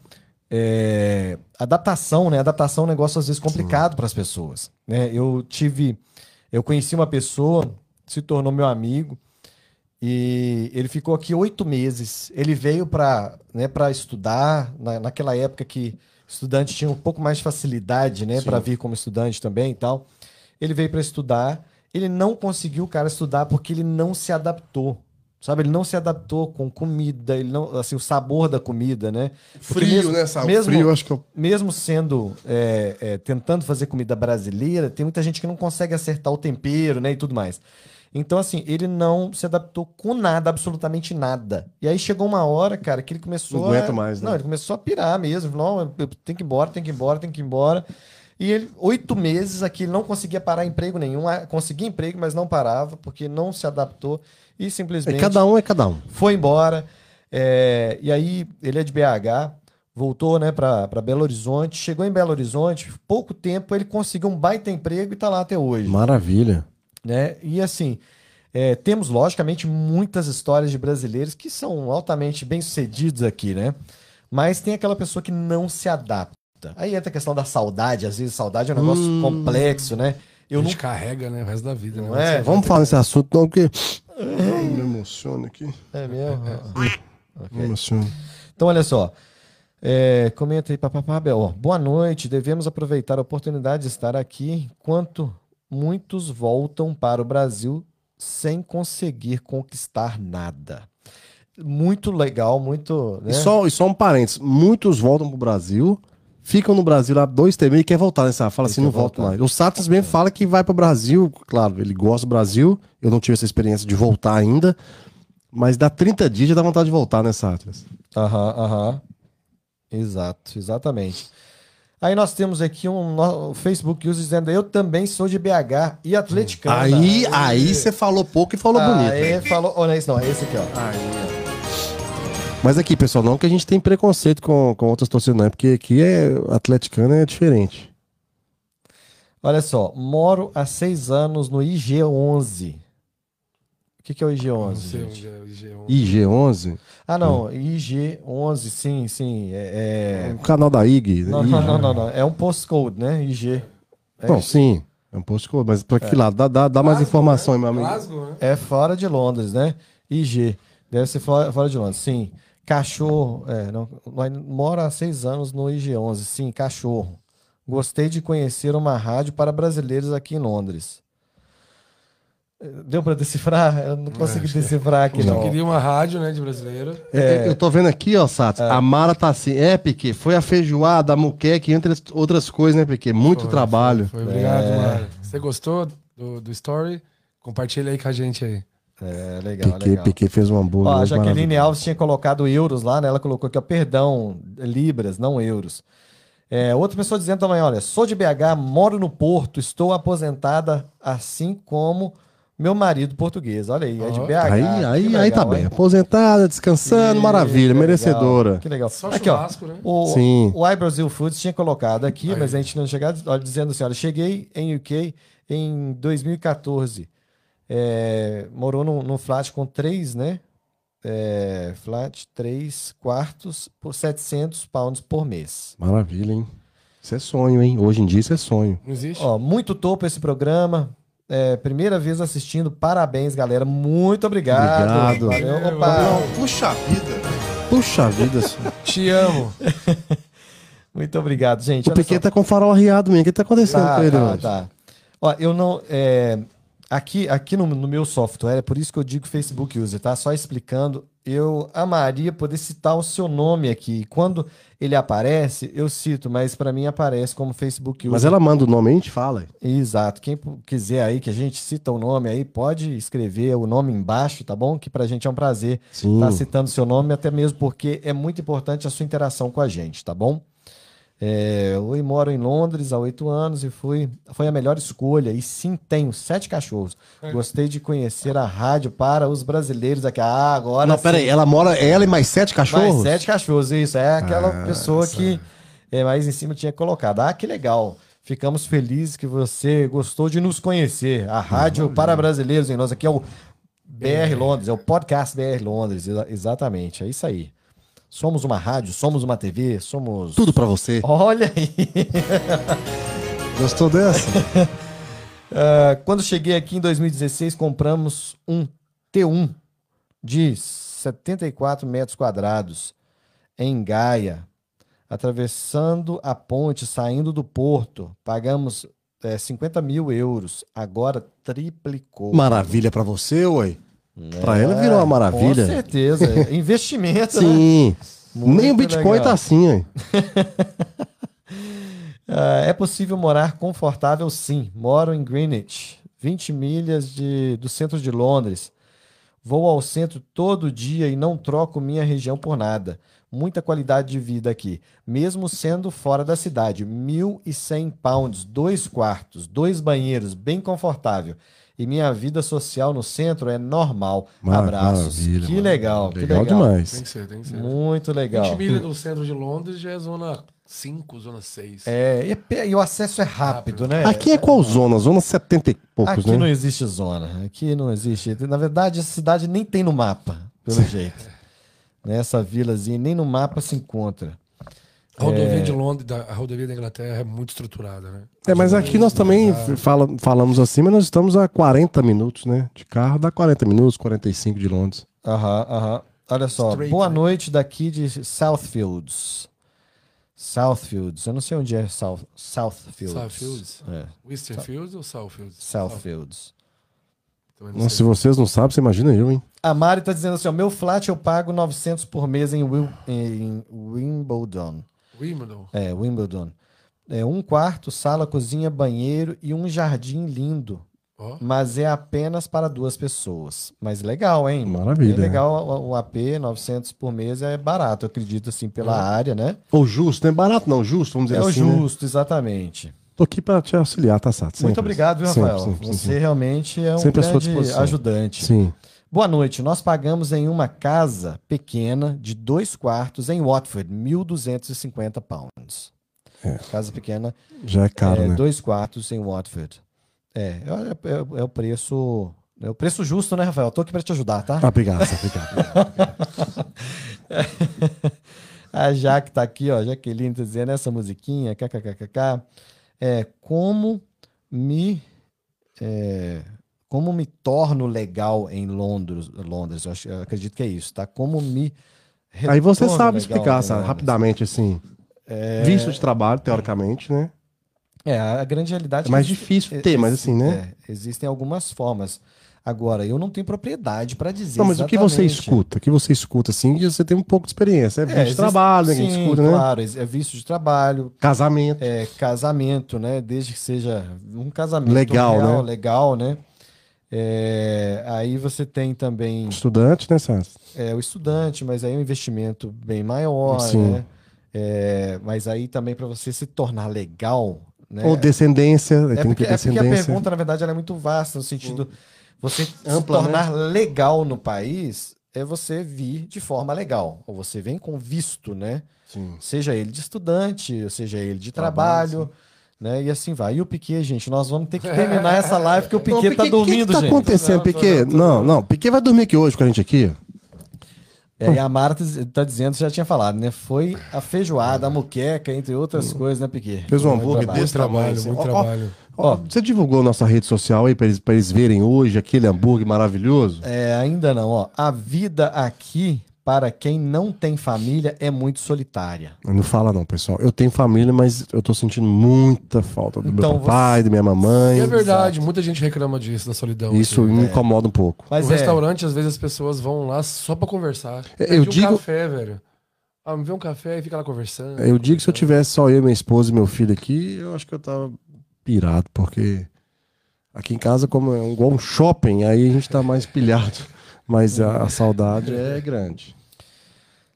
É, adaptação, né? Adaptação é um negócio às vezes complicado para as pessoas. Né? Eu tive. Eu conheci uma pessoa, se tornou meu amigo, e ele ficou aqui oito meses. Ele veio para né, para estudar, na, naquela época que estudante tinha um pouco mais de facilidade né, para vir como estudante também e tal. Ele veio para estudar. Ele não conseguiu, cara, estudar porque ele não se adaptou. Sabe, ele não se adaptou com comida, ele não, assim, o sabor da comida, né? Porque mesmo- mesmo- Frio, acho que eu... mesmo sendo é, é, tentando fazer comida brasileira, tem muita gente que não consegue acertar o tempero, né, e tudo mais. Então, assim, ele não se adaptou com nada, absolutamente nada. E aí chegou uma hora, cara, que ele começou Não aguenta a... mais, né? Não, ele começou a pirar mesmo. Não, eu- eu tenho que ir embora, tenho que ir embora, tenho que ir embora. E ele, oito meses aqui, ele não conseguia parar emprego nenhum. Conseguia emprego, mas não parava, porque não se adaptou e É, simplesmente cada um é cada um. foi embora. é, e aí, ele é de BH, voltou né, para Belo Horizonte. Chegou em Belo Horizonte, pouco tempo ele conseguiu um baita emprego e está lá até hoje. Maravilha. Né? E assim, é, temos logicamente muitas histórias de brasileiros que são altamente bem-sucedidos aqui, né? Mas tem aquela pessoa que não se adapta. Aí entra a questão da saudade, às vezes saudade é um negócio Hum. complexo, né? Eu a não gente carrega, né? O resto da vida, Não né? é? Vamos falar nesse assunto, não, porque. Me emociona aqui. É mesmo? Me emociona. Então, olha só. É, comenta aí, papapá, Bel. Boa noite. Devemos aproveitar a oportunidade de estar aqui enquanto muitos voltam para o Brasil sem conseguir conquistar nada. Muito legal, muito. né? E, só, e só um parênteses: muitos voltam pro Brasil, ficam no Brasil lá dois, três meses e quer voltar, né? Sá? Fala Ele assim, não volto voltar. mais. O Satos mesmo fala que vai pro Brasil, claro, ele gosta do Brasil. Eu não tive essa experiência de voltar ainda, mas dá 30 dias já dá vontade de voltar, né, Satos? Aham, aham. Exato, exatamente. Aí nós temos aqui um no- Facebook user dizendo: Eu também sou de BH e atleticano. Aí, aí você falou pouco e falou bonito. Aí falou. Olha isso, não, é esse aqui, ó. Mas aqui, pessoal, não que a gente tem preconceito com, com outras torcidas, não, é porque aqui é atleticano é diferente. Olha só, moro há seis anos no IG11. O que, que é o Não IG11? sei gente? onde é o IG1. IG11, Ah, não, IG11, sim, sim. É, o canal da IG. é- Não, IG. não, não, não, não. É um postcode, né? IG. É, Não, sim, é um postcode, mas pra que lado? Dá, dá, dá mais informação, né? meu amigo. Glasgow, né? é fora de Londres, né? IG. Deve ser fora, fora de Londres, sim. Cachorro. É, não, moro há seis anos no IG11, sim, cachorro. Gostei de conhecer uma rádio para brasileiros aqui em Londres. Deu para decifrar? Eu não consegui que- decifrar aqui, Eu não. queria uma rádio, né, de brasileiro. É, Eu tô vendo aqui, ó, Satos, a Mara tá assim, é, Piquet, foi a feijoada, a muqueca, entre as outras coisas, né, Piquet? Muito Foi, trabalho. Foi, foi. Obrigado, É. Mário. Você gostou do, do story? Compartilha aí com a gente aí. É, legal, Piquet, legal. Piquet fez um hambúrguer. Ó, a Jaqueline. Alves tinha colocado euros lá, né? Ela colocou aqui, ó, perdão, libras, não euros. É, outra pessoa dizendo também, olha, sou de BH, moro no Porto, estou aposentada, assim como meu marido português. Olha aí, é de. BH. Aí, que aí, legal, aí tá bem. hein? Aposentada, descansando, Que maravilha, legal, merecedora. Que legal. Só Aqui, ó, churrasco, né? o, Sim. o iBrasil Foods tinha colocado aqui, Aí. mas a gente não chegou dizendo assim: olha, cheguei em UK em 2014. É, morou num, num flat com três, né? É, flat, três quartos por 700 pounds por mês. Maravilha, hein? Isso é sonho, hein? Hoje em dia isso é sonho. Não existe? Ó, muito topo esse programa. É, primeira vez assistindo. Parabéns, galera. Muito obrigado. Obrigado. Valeu. Opa. Puxa vida. Puxa vida. senhor. Te amo. Muito obrigado, gente. O Olha Piquet só. tá com o farol arriado, menino. O que tá acontecendo Tá, com ele tá, hoje? tá. Ó, eu não. é, aqui aqui no, no meu software, é por isso que eu digo Facebook User, tá? Só explicando. Eu amaria poder citar o seu nome aqui. Quando ele aparece, eu cito, mas para mim aparece como Facebook User. Mas ela manda o nome, a gente fala. Exato. Quem quiser aí que a gente cita o nome aí, pode escrever o nome embaixo, tá bom? Que pra gente é um prazer estar citando seu nome, até mesmo porque é muito importante a sua interação com a gente, tá bom? É, eu moro em Londres há oito anos e fui, foi a melhor escolha. E sim, tenho sete cachorros. Gostei de conhecer a rádio para os brasileiros aqui. Ah, agora Não, sim. peraí, ela mora, ela e mais sete cachorros? Mais sete cachorros, isso. É aquela Ah, pessoa essa- que é, mais em cima tinha colocado. Ah, que legal. Ficamos felizes que você gostou de nos conhecer. A Rádio para Brasileiros em nós. Aqui é o BR Londres, é o podcast BR Londres. exa- Exatamente, é isso aí. Somos uma rádio, somos uma TV, somos. Tudo pra você. Olha aí. Gostou dessa? Ah, quando cheguei aqui em 2016, compramos um T1 de 74 metros quadrados em Gaia, atravessando a ponte, saindo do porto. Pagamos eh, 50 mil euros. Agora triplicou. Maravilha pra você, ué. Pra ela É, virou uma maravilha. Com certeza. Investimento, né? Sim. Muito Nem o Bitcoin legal. tá assim. Ah, é possível morar confortável, sim. Moro em Greenwich, 20 milhas de, do centro de Londres. Vou ao centro todo dia e não troco minha região por nada. Muita qualidade de vida aqui, mesmo sendo fora da cidade. 1.100 pounds, dois quartos, dois banheiros, bem confortável. E minha vida social no centro é normal. Mar- Abraços. maravilha, que legal, que Legal legal. Tem demais. que ser, tem que ser. Muito legal. 20 milhas do centro de Londres já é zona 5, zona 6. É, e, é e o acesso é rápido, né? Aqui é qual zona? Zona 70 e poucos, Aqui né? não existe zona. Aqui não existe. Na verdade, a cidade nem tem no mapa, pelo jeito. Né, Essa vilazinha nem no mapa se encontra. A rodovia de Londres, da, a rodovia da Inglaterra é muito estruturada, né? É, mas aqui nós também fala, falamos assim, mas nós estamos a 40 minutos, né? De carro dá 40 minutos, 45 de Londres. Aham, aham. Olha só. Straight, Boa noite daqui de Southfields. Southfields. Eu não sei onde é South, Southfields. Southfields? É, Western Fields ou Southfields? Southfields. Também não Nossa, se vocês não sabem, você imagina eu, hein? A Mari tá dizendo assim, ó, meu flat eu pago 900 por mês em, Wil- em Wimbledon. Wimbledon. É, Wimbledon. É um quarto, sala, cozinha, banheiro e um jardim lindo. Ó. Mas é apenas para duas pessoas. Mas legal, hein? Maravilha. É legal o, o AP, 900 por mês é barato, eu acredito, assim, pela área, né? Ou justo, não é barato não, justo, vamos dizer É o assim. né? justo, exatamente. Tô aqui pra te auxiliar, tá, Sato? Sempre. Muito obrigado, viu, Sempre, Rafael? sempre, Você sempre. realmente é um Sempre grande ajudante. Sim. Boa noite. Nós pagamos em uma casa pequena de dois quartos em Watford, 1.250 pounds. Casa pequena, Já é caro, é, né? dois quartos em Watford. É, é, é- é o preço. É o preço justo, né, Rafael? Tô aqui para te ajudar, tá? Ah, obrigado, Sato, obrigado. A Jaque tá aqui, ó. Jaqueline tá dizendo essa musiquinha, kkkk. É, como me. é, como me torno legal em Londres, Londres, eu, acho- eu acredito que é isso, tá? Como me. Aí você sabe explicar, sabe, rapidamente, assim. Visto de trabalho, teoricamente, né? É, a grande realidade É mais que difícil ter, mas assim, né? é, existem algumas formas. Agora, eu não tenho propriedade para dizer. Não, mas o que você exatamente. escuta? O que você escuta, assim, você tem um pouco de experiência. É visto de existe- trabalho, né? Que sim, escuta, né? Claro, é visto de trabalho, Casamento. é, casamento, né? Desde que seja um casamento Legal, real, né? legal, né? É, aí você tem também Estudante, né, Sassi? é, o estudante, mas aí é um investimento bem maior, Sim. né? É, mas aí também para você se tornar legal, né? Ou descendência, É tem que porque, ter é porque a descendência. pergunta, na verdade, ela é muito vasta, no sentido você Ampla, se tornar legal no país é você vir de forma legal. Ou você vem com visto, né? Sim. Seja ele de estudante, seja ele de trabalho, né? E assim vai. E o Piquet, gente, nós vamos ter que terminar essa live porque o Piquet tá dormindo, O que, que tá gente. acontecendo, Piquet? não, Não. Piquet vai dormir aqui hoje com a gente aqui. É, e a Mara tá- dizendo, você já tinha falado, né? Foi a feijoada, a muqueca, entre outras coisas, né, Piquet? Fez um hambúrguer trabalho. desse trabalho, tamanho, muito. Ó, ó, trabalho. Ó, você divulgou nossa rede social aí pra eles, pra eles verem hoje aquele hambúrguer maravilhoso? É, ainda não, ó. A vida aqui, para quem não tem família, é muito solitária. Não fala não, pessoal. Eu tenho família, mas eu tô sentindo muita falta do Então meu papai, da minha mamãe. E é verdade, muita gente reclama disso, da solidão. Isso assim. me incomoda um pouco. Mas no é, restaurante, às vezes as pessoas vão lá só pra conversar. É, eu um digo- café, velho. Ah, me vê um café e fica lá conversando. Eu digo que se eu tivesse só eu, minha esposa e meu filho aqui, eu acho que eu tava pirado, porque aqui em casa, como é igual um shopping, aí a gente tá mais pilhado. Mas a, a saudade é grande.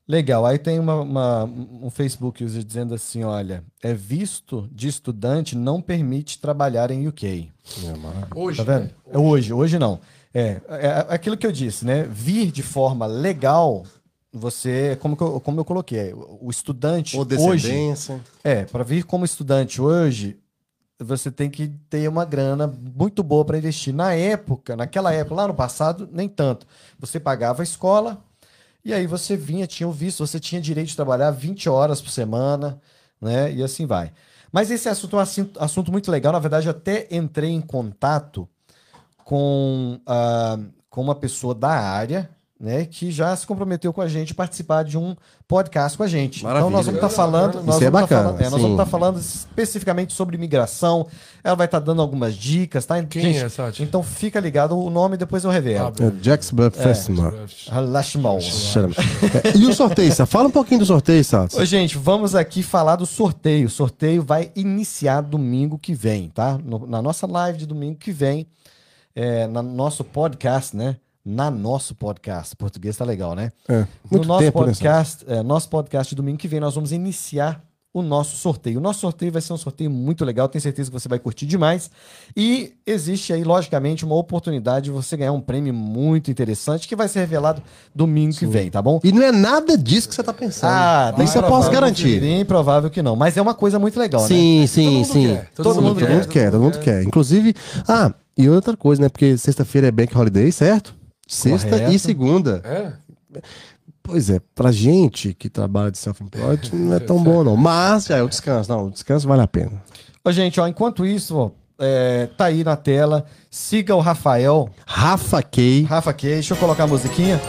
Legal, aí tem uma, uma- um Facebook user dizendo assim, olha, é visto de estudante não permite trabalhar em UK. É maravilha. Hoje, Tá vendo? né? É hoje, hoje não. É, é aquilo que eu disse, né? Vir de forma legal, você, como, que eu, como eu coloquei, o estudante Ou hoje, descendência. é, para vir como estudante hoje, você tem que ter uma grana muito boa para investir. Na época, naquela época, lá no passado, nem tanto. Você pagava a escola e aí você vinha, tinha o visto, você tinha direito de trabalhar 20 horas por semana, né? E assim vai. Mas esse assunto é um assunto, muito legal. Na verdade, eu até entrei em contato com, ah, com uma pessoa da área, né, que já se comprometeu com a gente a participar de um podcast com a gente. Então Maravilha. nós vamos estar falando, Isso nós é vamos tá bacana, falando, é, nós vamos estar falando especificamente sobre migração. Ela vai estar dando algumas dicas, tá? Quem é, Sati? Então fica ligado, o nome depois eu revelo. Ah, É Jax Buffesma. Lashmal. É, E o sorteio, Sá? Fala um pouquinho do sorteio, Sato. Ô, gente, vamos aqui falar do sorteio. O sorteio vai iniciar domingo que vem, tá? No- na nossa live de domingo que vem, é, no nosso podcast, né? Na nosso podcast. Português tá legal, né? É, No nosso né, podcast, é, nosso podcast de domingo que vem, nós vamos iniciar o nosso sorteio. O nosso sorteio vai ser um sorteio muito legal, tenho certeza que você vai curtir demais. E existe aí, logicamente, uma oportunidade de você ganhar um prêmio muito interessante que vai ser revelado domingo que vem, tá bom? E não é nada disso que você tá pensando. Ah, Isso eu posso garantir. Bem provável que não, mas é uma coisa muito legal, né? Sim, sim, mundo sim. quer, todo Todo, mundo mundo, quer, todo mundo quer, todo mundo quer. Inclusive, ah, e outra coisa, né? Porque sexta-feira é Bank Holiday, certo? Sexta Correto. e segunda. É? Pois é, pra gente que trabalha de self-employed não é tão bom não. Mas já é o descanso. Não, o descanso vale a pena. Ô, gente, ó, enquanto isso, ó, é, tá aí na tela, siga o Rafael, Rafa Kay. Rafa K, deixa eu colocar a musiquinha.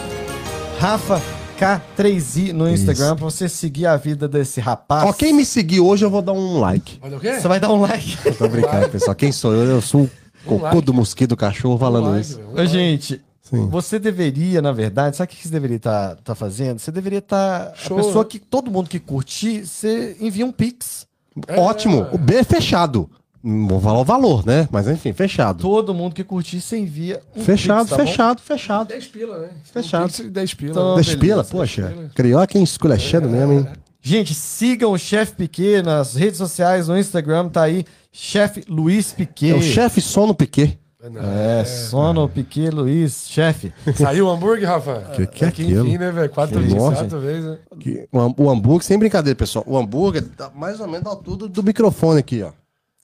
Rafa K3i no Instagram pra você seguir a vida desse rapaz. Ó, quem me seguir hoje eu vou dar um like. Olha o quê? Você vai dar um like. Eu tô brincando, pessoal. Quem sou eu? Eu sou o Um cocô like. do mosquito do cachorro falando like, isso. um Ô, like. gente, Sim. você deveria, na verdade, sabe o que você deveria estar fazendo? Você deveria estar. Show, a pessoa que todo mundo que curtir, você envia um Pix. É. Ótimo. O B é fechado. Não vou falar o valor, né? Mas enfim, fechado. Todo mundo que curtir, você envia um Fechado, Pix, tá bom? fechado, fechado. 10 pila, né? Fechado. Tem que ser 10 pila. Então, né? Deixa pila, poxa. Carioca é esculachando mesmo, hein? Gente, sigam o Chefe Piquet nas redes sociais, no Instagram, tá aí, Chefe Luiz Piquet. É o chefe sono Piquet. Não, É, Sono Piquet Luiz, chefe. Saiu o hambúrguer, Rafa? Que que é Aqui, aquilo? enfim, né, velho? Quatro Que vezes, nojo. quatro vezes, né? Que- O, ham- o hambúrguer, sem brincadeira, pessoal. O hambúrguer tá mais ou menos da altura do microfone aqui, ó.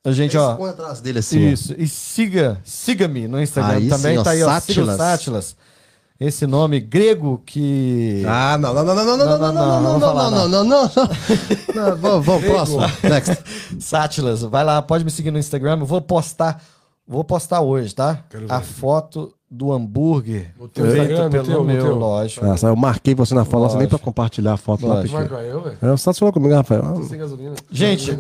A gente, Esse ó. põe atrás dele assim. ó. Isso. E siga, siga-me no Instagram Aí também. sim, ó, tá aí, ó. Sátilas. Sátilas. Esse nome grego que. Ah, não, não, não, não, não, não, não, não, não, não, não, não, não. Não, Vamos, vamos, próximo. Next. Sátilas, vai lá, pode me seguir no Instagram. Eu vou postar. Vou postar hoje, tá? Quero ver. A foto do hambúrguer. No teu feito Instagram, no pelo teu, no meu, teu. lógico. Nossa, eu marquei você na foto, você nem pra compartilhar a foto lá, Lógico. Piquet. Marco eu, velho. Só falou comigo, Rafael. Ah, Sem gasolina. Gente.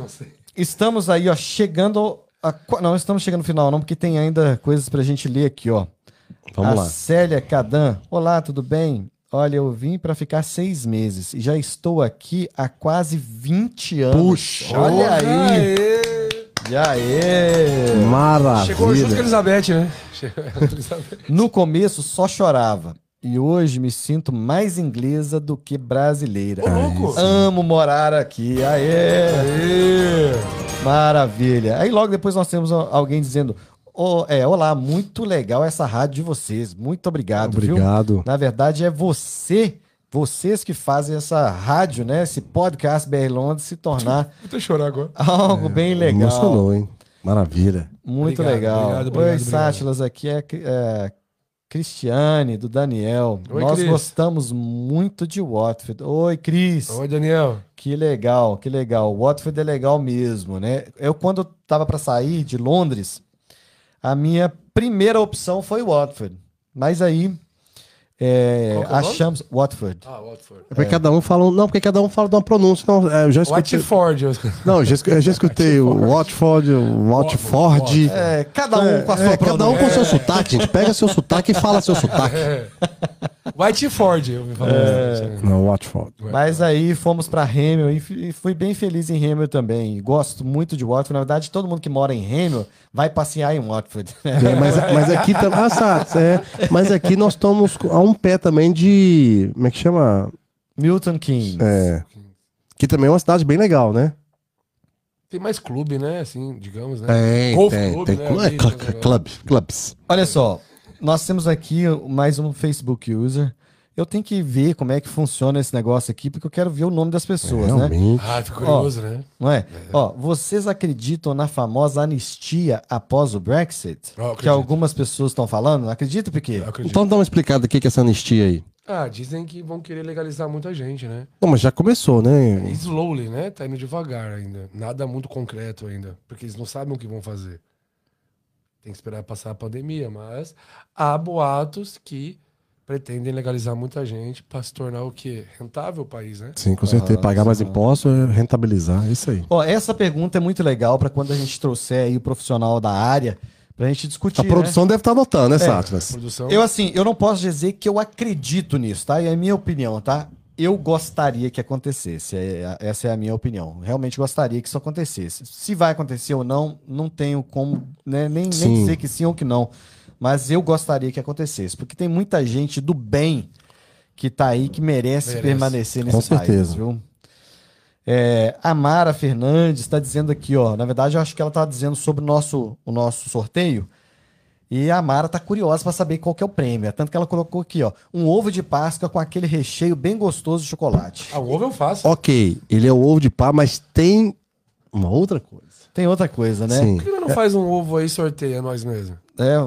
Estamos aí, ó, chegando. A... Não, estamos chegando no final, não, porque tem ainda coisas pra gente ler aqui, ó. Vamos a lá. Célia Cadan. Olá, tudo bem? Olha, eu vim pra ficar seis meses e já estou aqui há quase 20 anos. Puxa, olha aí. Aê! E aí. Maravilha. Chegou junto com a Elizabeth, né? Chegou a Elizabeth. No começo só chorava. E hoje me sinto mais inglesa do que brasileira. Ô, louco! Amo morar aqui. Aê! Aê! Maravilha. Aí logo depois nós temos alguém dizendo: "Ô, é, Olá, muito legal essa rádio de vocês. Muito obrigado, viu? Obrigado. Na verdade, é você, vocês que fazem essa rádio, né? Esse podcast BR Londres se tornar Vou até chorar agora. algo bem legal. Emocionou, hein? Maravilha. Muito Obrigado, legal. obrigado, Oi, obrigado, obrigado. Sátilas, aqui é, é Cristiane, do Daniel. Oi, Nós Cris. gostamos muito de Watford. Oi, Cris. Oi, Daniel. Que legal, que legal. Watford é legal mesmo, né? Eu, quando tava para sair de Londres, a minha primeira opção foi Watford. Mas aí é, é o nome? achamos Watford. Ah, Watford. É porque cada um fala. Não, porque cada um fala de uma pronúncia. Não, é, eu já escutei. Watford. Não, eu já, escu- eu já escutei o Watford, o Watford. É, cada um com a sua É, cada um pronúncia. com seu sotaque, gente. Pega seu sotaque e fala seu sotaque. Whiteford, eu me falando. É. Não, Watford. Mas aí fomos para Hamilton e fui bem feliz em Hamilton também. Gosto muito de Watford. Na verdade, todo mundo que mora em Hamilton vai passear em Watford. É, mas, mas aqui também. Ah, é, mas aqui nós estamos a um pé também de. Como é que chama? Milton Keynes. É. Que também é uma cidade bem legal, né? Tem mais clube, né? Assim, digamos, né? Tem, Golf tem, club, tem. né? clu- é, Ali, cl- club, clubs. Olha só, nós temos aqui mais um Facebook user. Eu tenho que ver como é que funciona esse negócio aqui, porque eu quero ver o nome das pessoas, né? Realmente. Ah, fico curioso, né? Não é? Ó, vocês acreditam na famosa anistia após o Brexit? Eu acredito. que algumas pessoas estão falando? Acredita, Piquet? Então dá uma explicada o que que é essa anistia aí. Ah, dizem que vão querer legalizar muita gente, né? Não, mas já começou, né? Slowly, né? Tá indo devagar ainda. Nada muito concreto ainda. Porque eles não sabem o que vão fazer. Tem que esperar passar a pandemia, mas há boatos que pretendem legalizar muita gente para se tornar o quê? Rentável o país, né? Sim, com certeza. Ah, Pagar mais sim. impostos é rentabilizar, é isso aí. Ó, essa pergunta é muito legal para quando a gente trouxer aí o profissional da área pra gente discutir. A né? produção deve estar anotando, né, Satlas? Produção. Eu, assim, eu não posso dizer que eu acredito nisso, tá? É a minha opinião, tá? Eu gostaria que acontecesse. é- essa é a minha opinião. Realmente gostaria que isso acontecesse. Se vai acontecer ou não, não tenho como né, nem, nem Sim. dizer que sim ou que não. Mas eu gostaria que acontecesse. Porque tem muita gente do bem que tá aí que merece, Merece. permanecer nesse Com país, certeza. viu? É, a Mara Fernandes está dizendo aqui, ó. Na verdade, eu acho que ela está dizendo sobre o nosso, o nosso sorteio. E a Mara tá curiosa para saber qual que é o prêmio. É Tanto que ela colocou aqui, ó, um ovo de Páscoa com aquele recheio bem gostoso de chocolate. Ah, o ovo eu faço. Ok, ele é o ovo de pá, mas tem uma outra coisa. Tem outra coisa, né? Sim. Por que não faz um ovo aí e sorteia nós mesmos? É,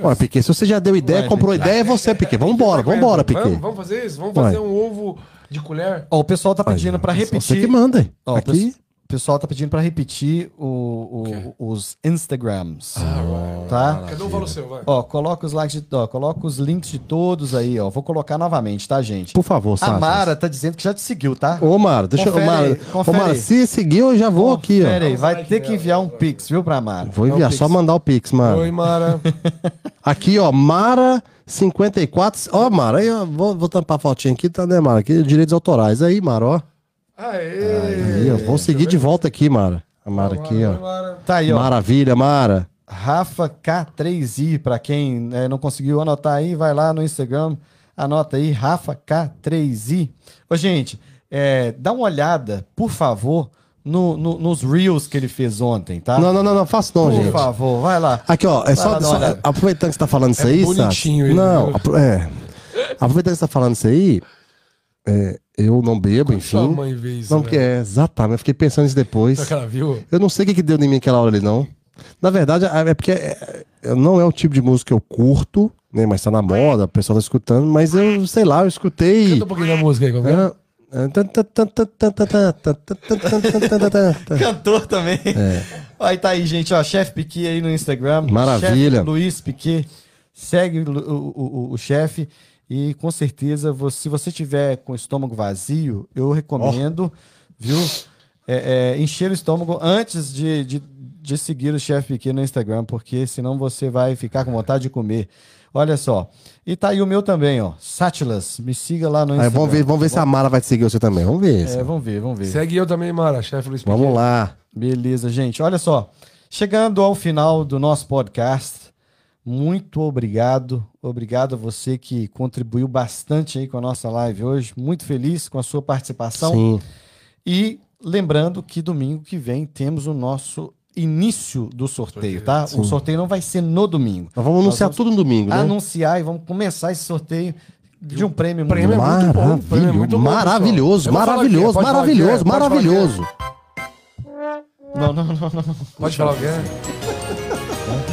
Olha, Piquet, se você já deu ideia, Ué, comprou ideia, é você, Piquet. Vambora, vambora, Vamos, Piquet. vamos fazer isso? Vamos Vai. fazer um ovo de colher? ó, o pessoal tá pedindo para Você que repetir. manda. hein? Ó, Aqui, pes- o pessoal tá pedindo para repetir o- o- os Instagrams. tá? Cadê o valor seu, vai? Ó, coloca os likes de, ó, coloca os links de todos aí, ó. Vou colocar novamente, tá, gente? por favor, A Satlas. Mara tá dizendo que já te seguiu, tá? Ô, Mara, deixa eu. Confere Mara, aí, ô, confere Mara, se seguiu, eu já vou aqui, Pera ó. aí, vai like ter que enviar um vai. pix, viu, pra Mara? Vou enviar, Dá um só mandar o Pix, Mara. Oi, Mara. Aqui, ó, Mara54. Ó, Mara, aí, ó, vou, vou tampar a fotinha aqui, tá, né, Mara? Aqui, direitos autorais. Aí, Mara, ó. Aê! Aí, ó, seguir de volta aqui, Mara. A Mara aqui, ó. Mara. Tá aí, ó. Maravilha, Mara. Rafa K3i, pra quem eh, não conseguiu anotar aí, vai lá no Instagram, anota aí, Rafa K3i. Ô, gente, eh, dá uma olhada, por favor, no- no- nos Reels que ele fez ontem, tá? Não, não, não, não, faço não, por gente. favor, vai lá. Aqui, ó, é Vai só, lá só- aproveitando que você tá falando isso É aí, bonitinho Sassi. ele, Não, viu? apro- é. Aproveitando que você tá falando isso aí, é, eu não bebo, Sua enfim. mãe vê isso, Não, né? porque é, exatamente, eu fiquei pensando isso depois. Será que ela viu? Eu não sei o que, que deu em mim aquela hora ali, não. Na verdade, é é porque é, é, não é o tipo de música que eu curto, né? Mas tá na moda, o pessoal tá escutando, mas eu, sei lá, eu escutei. Canta um pouquinho da música aí, como é? Cantor também. Aí tá aí, gente, ó, Chefe Piqui aí no Instagram. Maravilha. Chefe Luiz Piqui. Segue o, o, o- o chefe. E com certeza, se você tiver com o estômago vazio, eu recomendo, viu? é, é, encher o estômago antes de, de, de seguir o chefe Piqui no Instagram, porque senão você vai ficar com vontade de comer. Olha só. E tá aí o meu também, ó. Sátilas. Me siga lá no Aí, Instagram. vamos ver, vamos ver se a Mara vai te seguir você também. Vamos ver. É, vamos ver, vamos ver. Segue eu também, Mara, chefe Luiz Vamos lá. Beleza, gente. Olha só. Chegando ao final do nosso podcast, muito obrigado. Obrigado a você que contribuiu bastante aí com a nossa live hoje. Muito feliz com a sua participação. Sim. E lembrando que domingo que vem temos o nosso início do sorteio, tá? O sorteio não vai ser no domingo. Nós vamos anunciar vamos tudo no domingo, né? Anunciar e vamos começar esse sorteio de um prêmio muito prêmio é bom. muito bom, o prêmio é muito bom, maravilhoso, falar maravilhoso, maravilhoso, pode falar maravilhoso. Não, não, não, não. Pode falar o que é?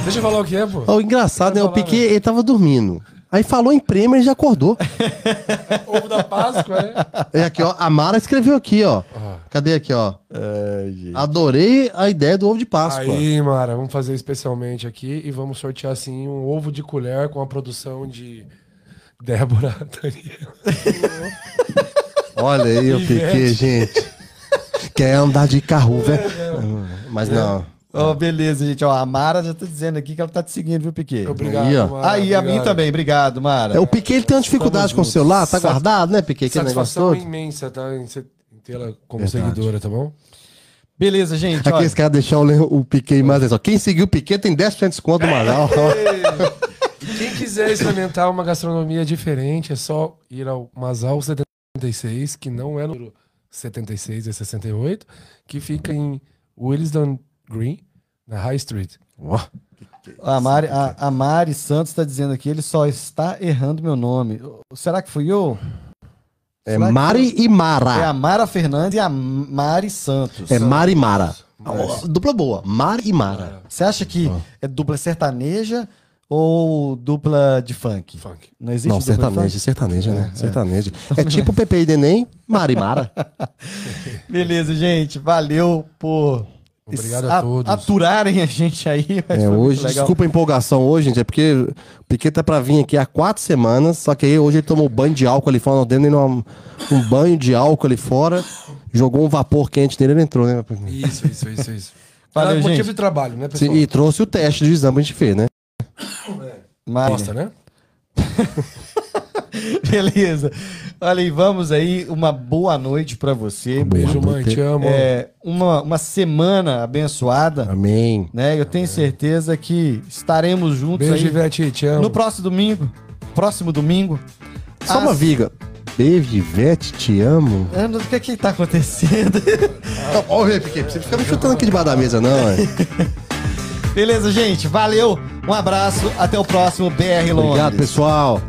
Deixa eu falar o que é, pô. O engraçado, né? O Piquet, ele tava dormindo. Aí falou em prêmio e já acordou. Ovo da Páscoa, né? É aqui, ó. A Mara escreveu aqui, ó. Cadê aqui, ó? Adorei a ideia do ovo de Páscoa. Aí, Mara, vamos fazer especialmente aqui e vamos sortear assim um ovo de colher com a produção de Débora Daniel. Olha aí o. Piquet, gente. Quer andar de carro, velho. Mas não. Ó, beleza, gente. Ó, a Mara já tá dizendo aqui que ela tá te seguindo, viu, Piquet? Obrigado, Aí, ó. Mara. Aí, a mim obrigado. também. Obrigado, Mara. É, o Piquet ele tem uma dificuldade com o juntos. celular, tá guardado, né, Piquet? Aquele negócio Satisfação todo. imensa, tá? Em, tê-la como Verdade. seguidora, tá bom? Beleza, gente. Aqui olha. esse cara deixar o, o Piquet mais atenção. Quem seguiu o Piquet tem 10% de desconto. E quem quiser experimentar uma gastronomia diferente, é só ir ao Masal 76, que não é no 76, é 68, que fica em Willesden Green, na High Street. Ó, A Mari, a, a Mari Santos tá dizendo aqui, ele só está errando meu nome. Será que fui eu? É Será que Mari e É Mara. a Mara Fernanda e a Mari Santos. É Mari e Mara. Ó, Dupla boa. Mari e Mara. Você acha que é dupla sertaneja ou dupla de funk? Funk. Não existe Não, sertaneja, sertaneja, né? Sertaneja. É tipo Pepe e Neném, Mari e Mara. Beleza, gente. Valeu por Obrigado a todos. aturarem a gente aí. mas É, hoje, desculpa a empolgação hoje, gente, é porque o Piquet tá pra vir aqui há quatro semanas, só que aí hoje ele tomou banho de álcool ali fora, dentro de um, um banho de álcool ali fora, jogou um vapor quente nele e ele entrou, né? Isso, isso, isso, isso. Valeu, Era motivo gente. de trabalho, né, Sim, pessoal? E trouxe o teste de exame pra gente ver, né? Mari, Gosta, né? Beleza. Olha aí, vamos aí. Uma boa noite pra você. Beijo, mãe, te amo. É, uma, uma semana abençoada, Amém. né? Eu tenho certeza que estaremos juntos Beijo, aí Ivete, te amo. no próximo domingo. Próximo domingo. Só uma viga. Beijo, Ivete, te amo. Não- O que que tá acontecendo? Olha, Piquet, você fica me chutando aqui debaixo da mesa, não, é? Beleza, gente. Valeu. Um abraço. Até o próximo BR Londres. Obrigado, pessoal.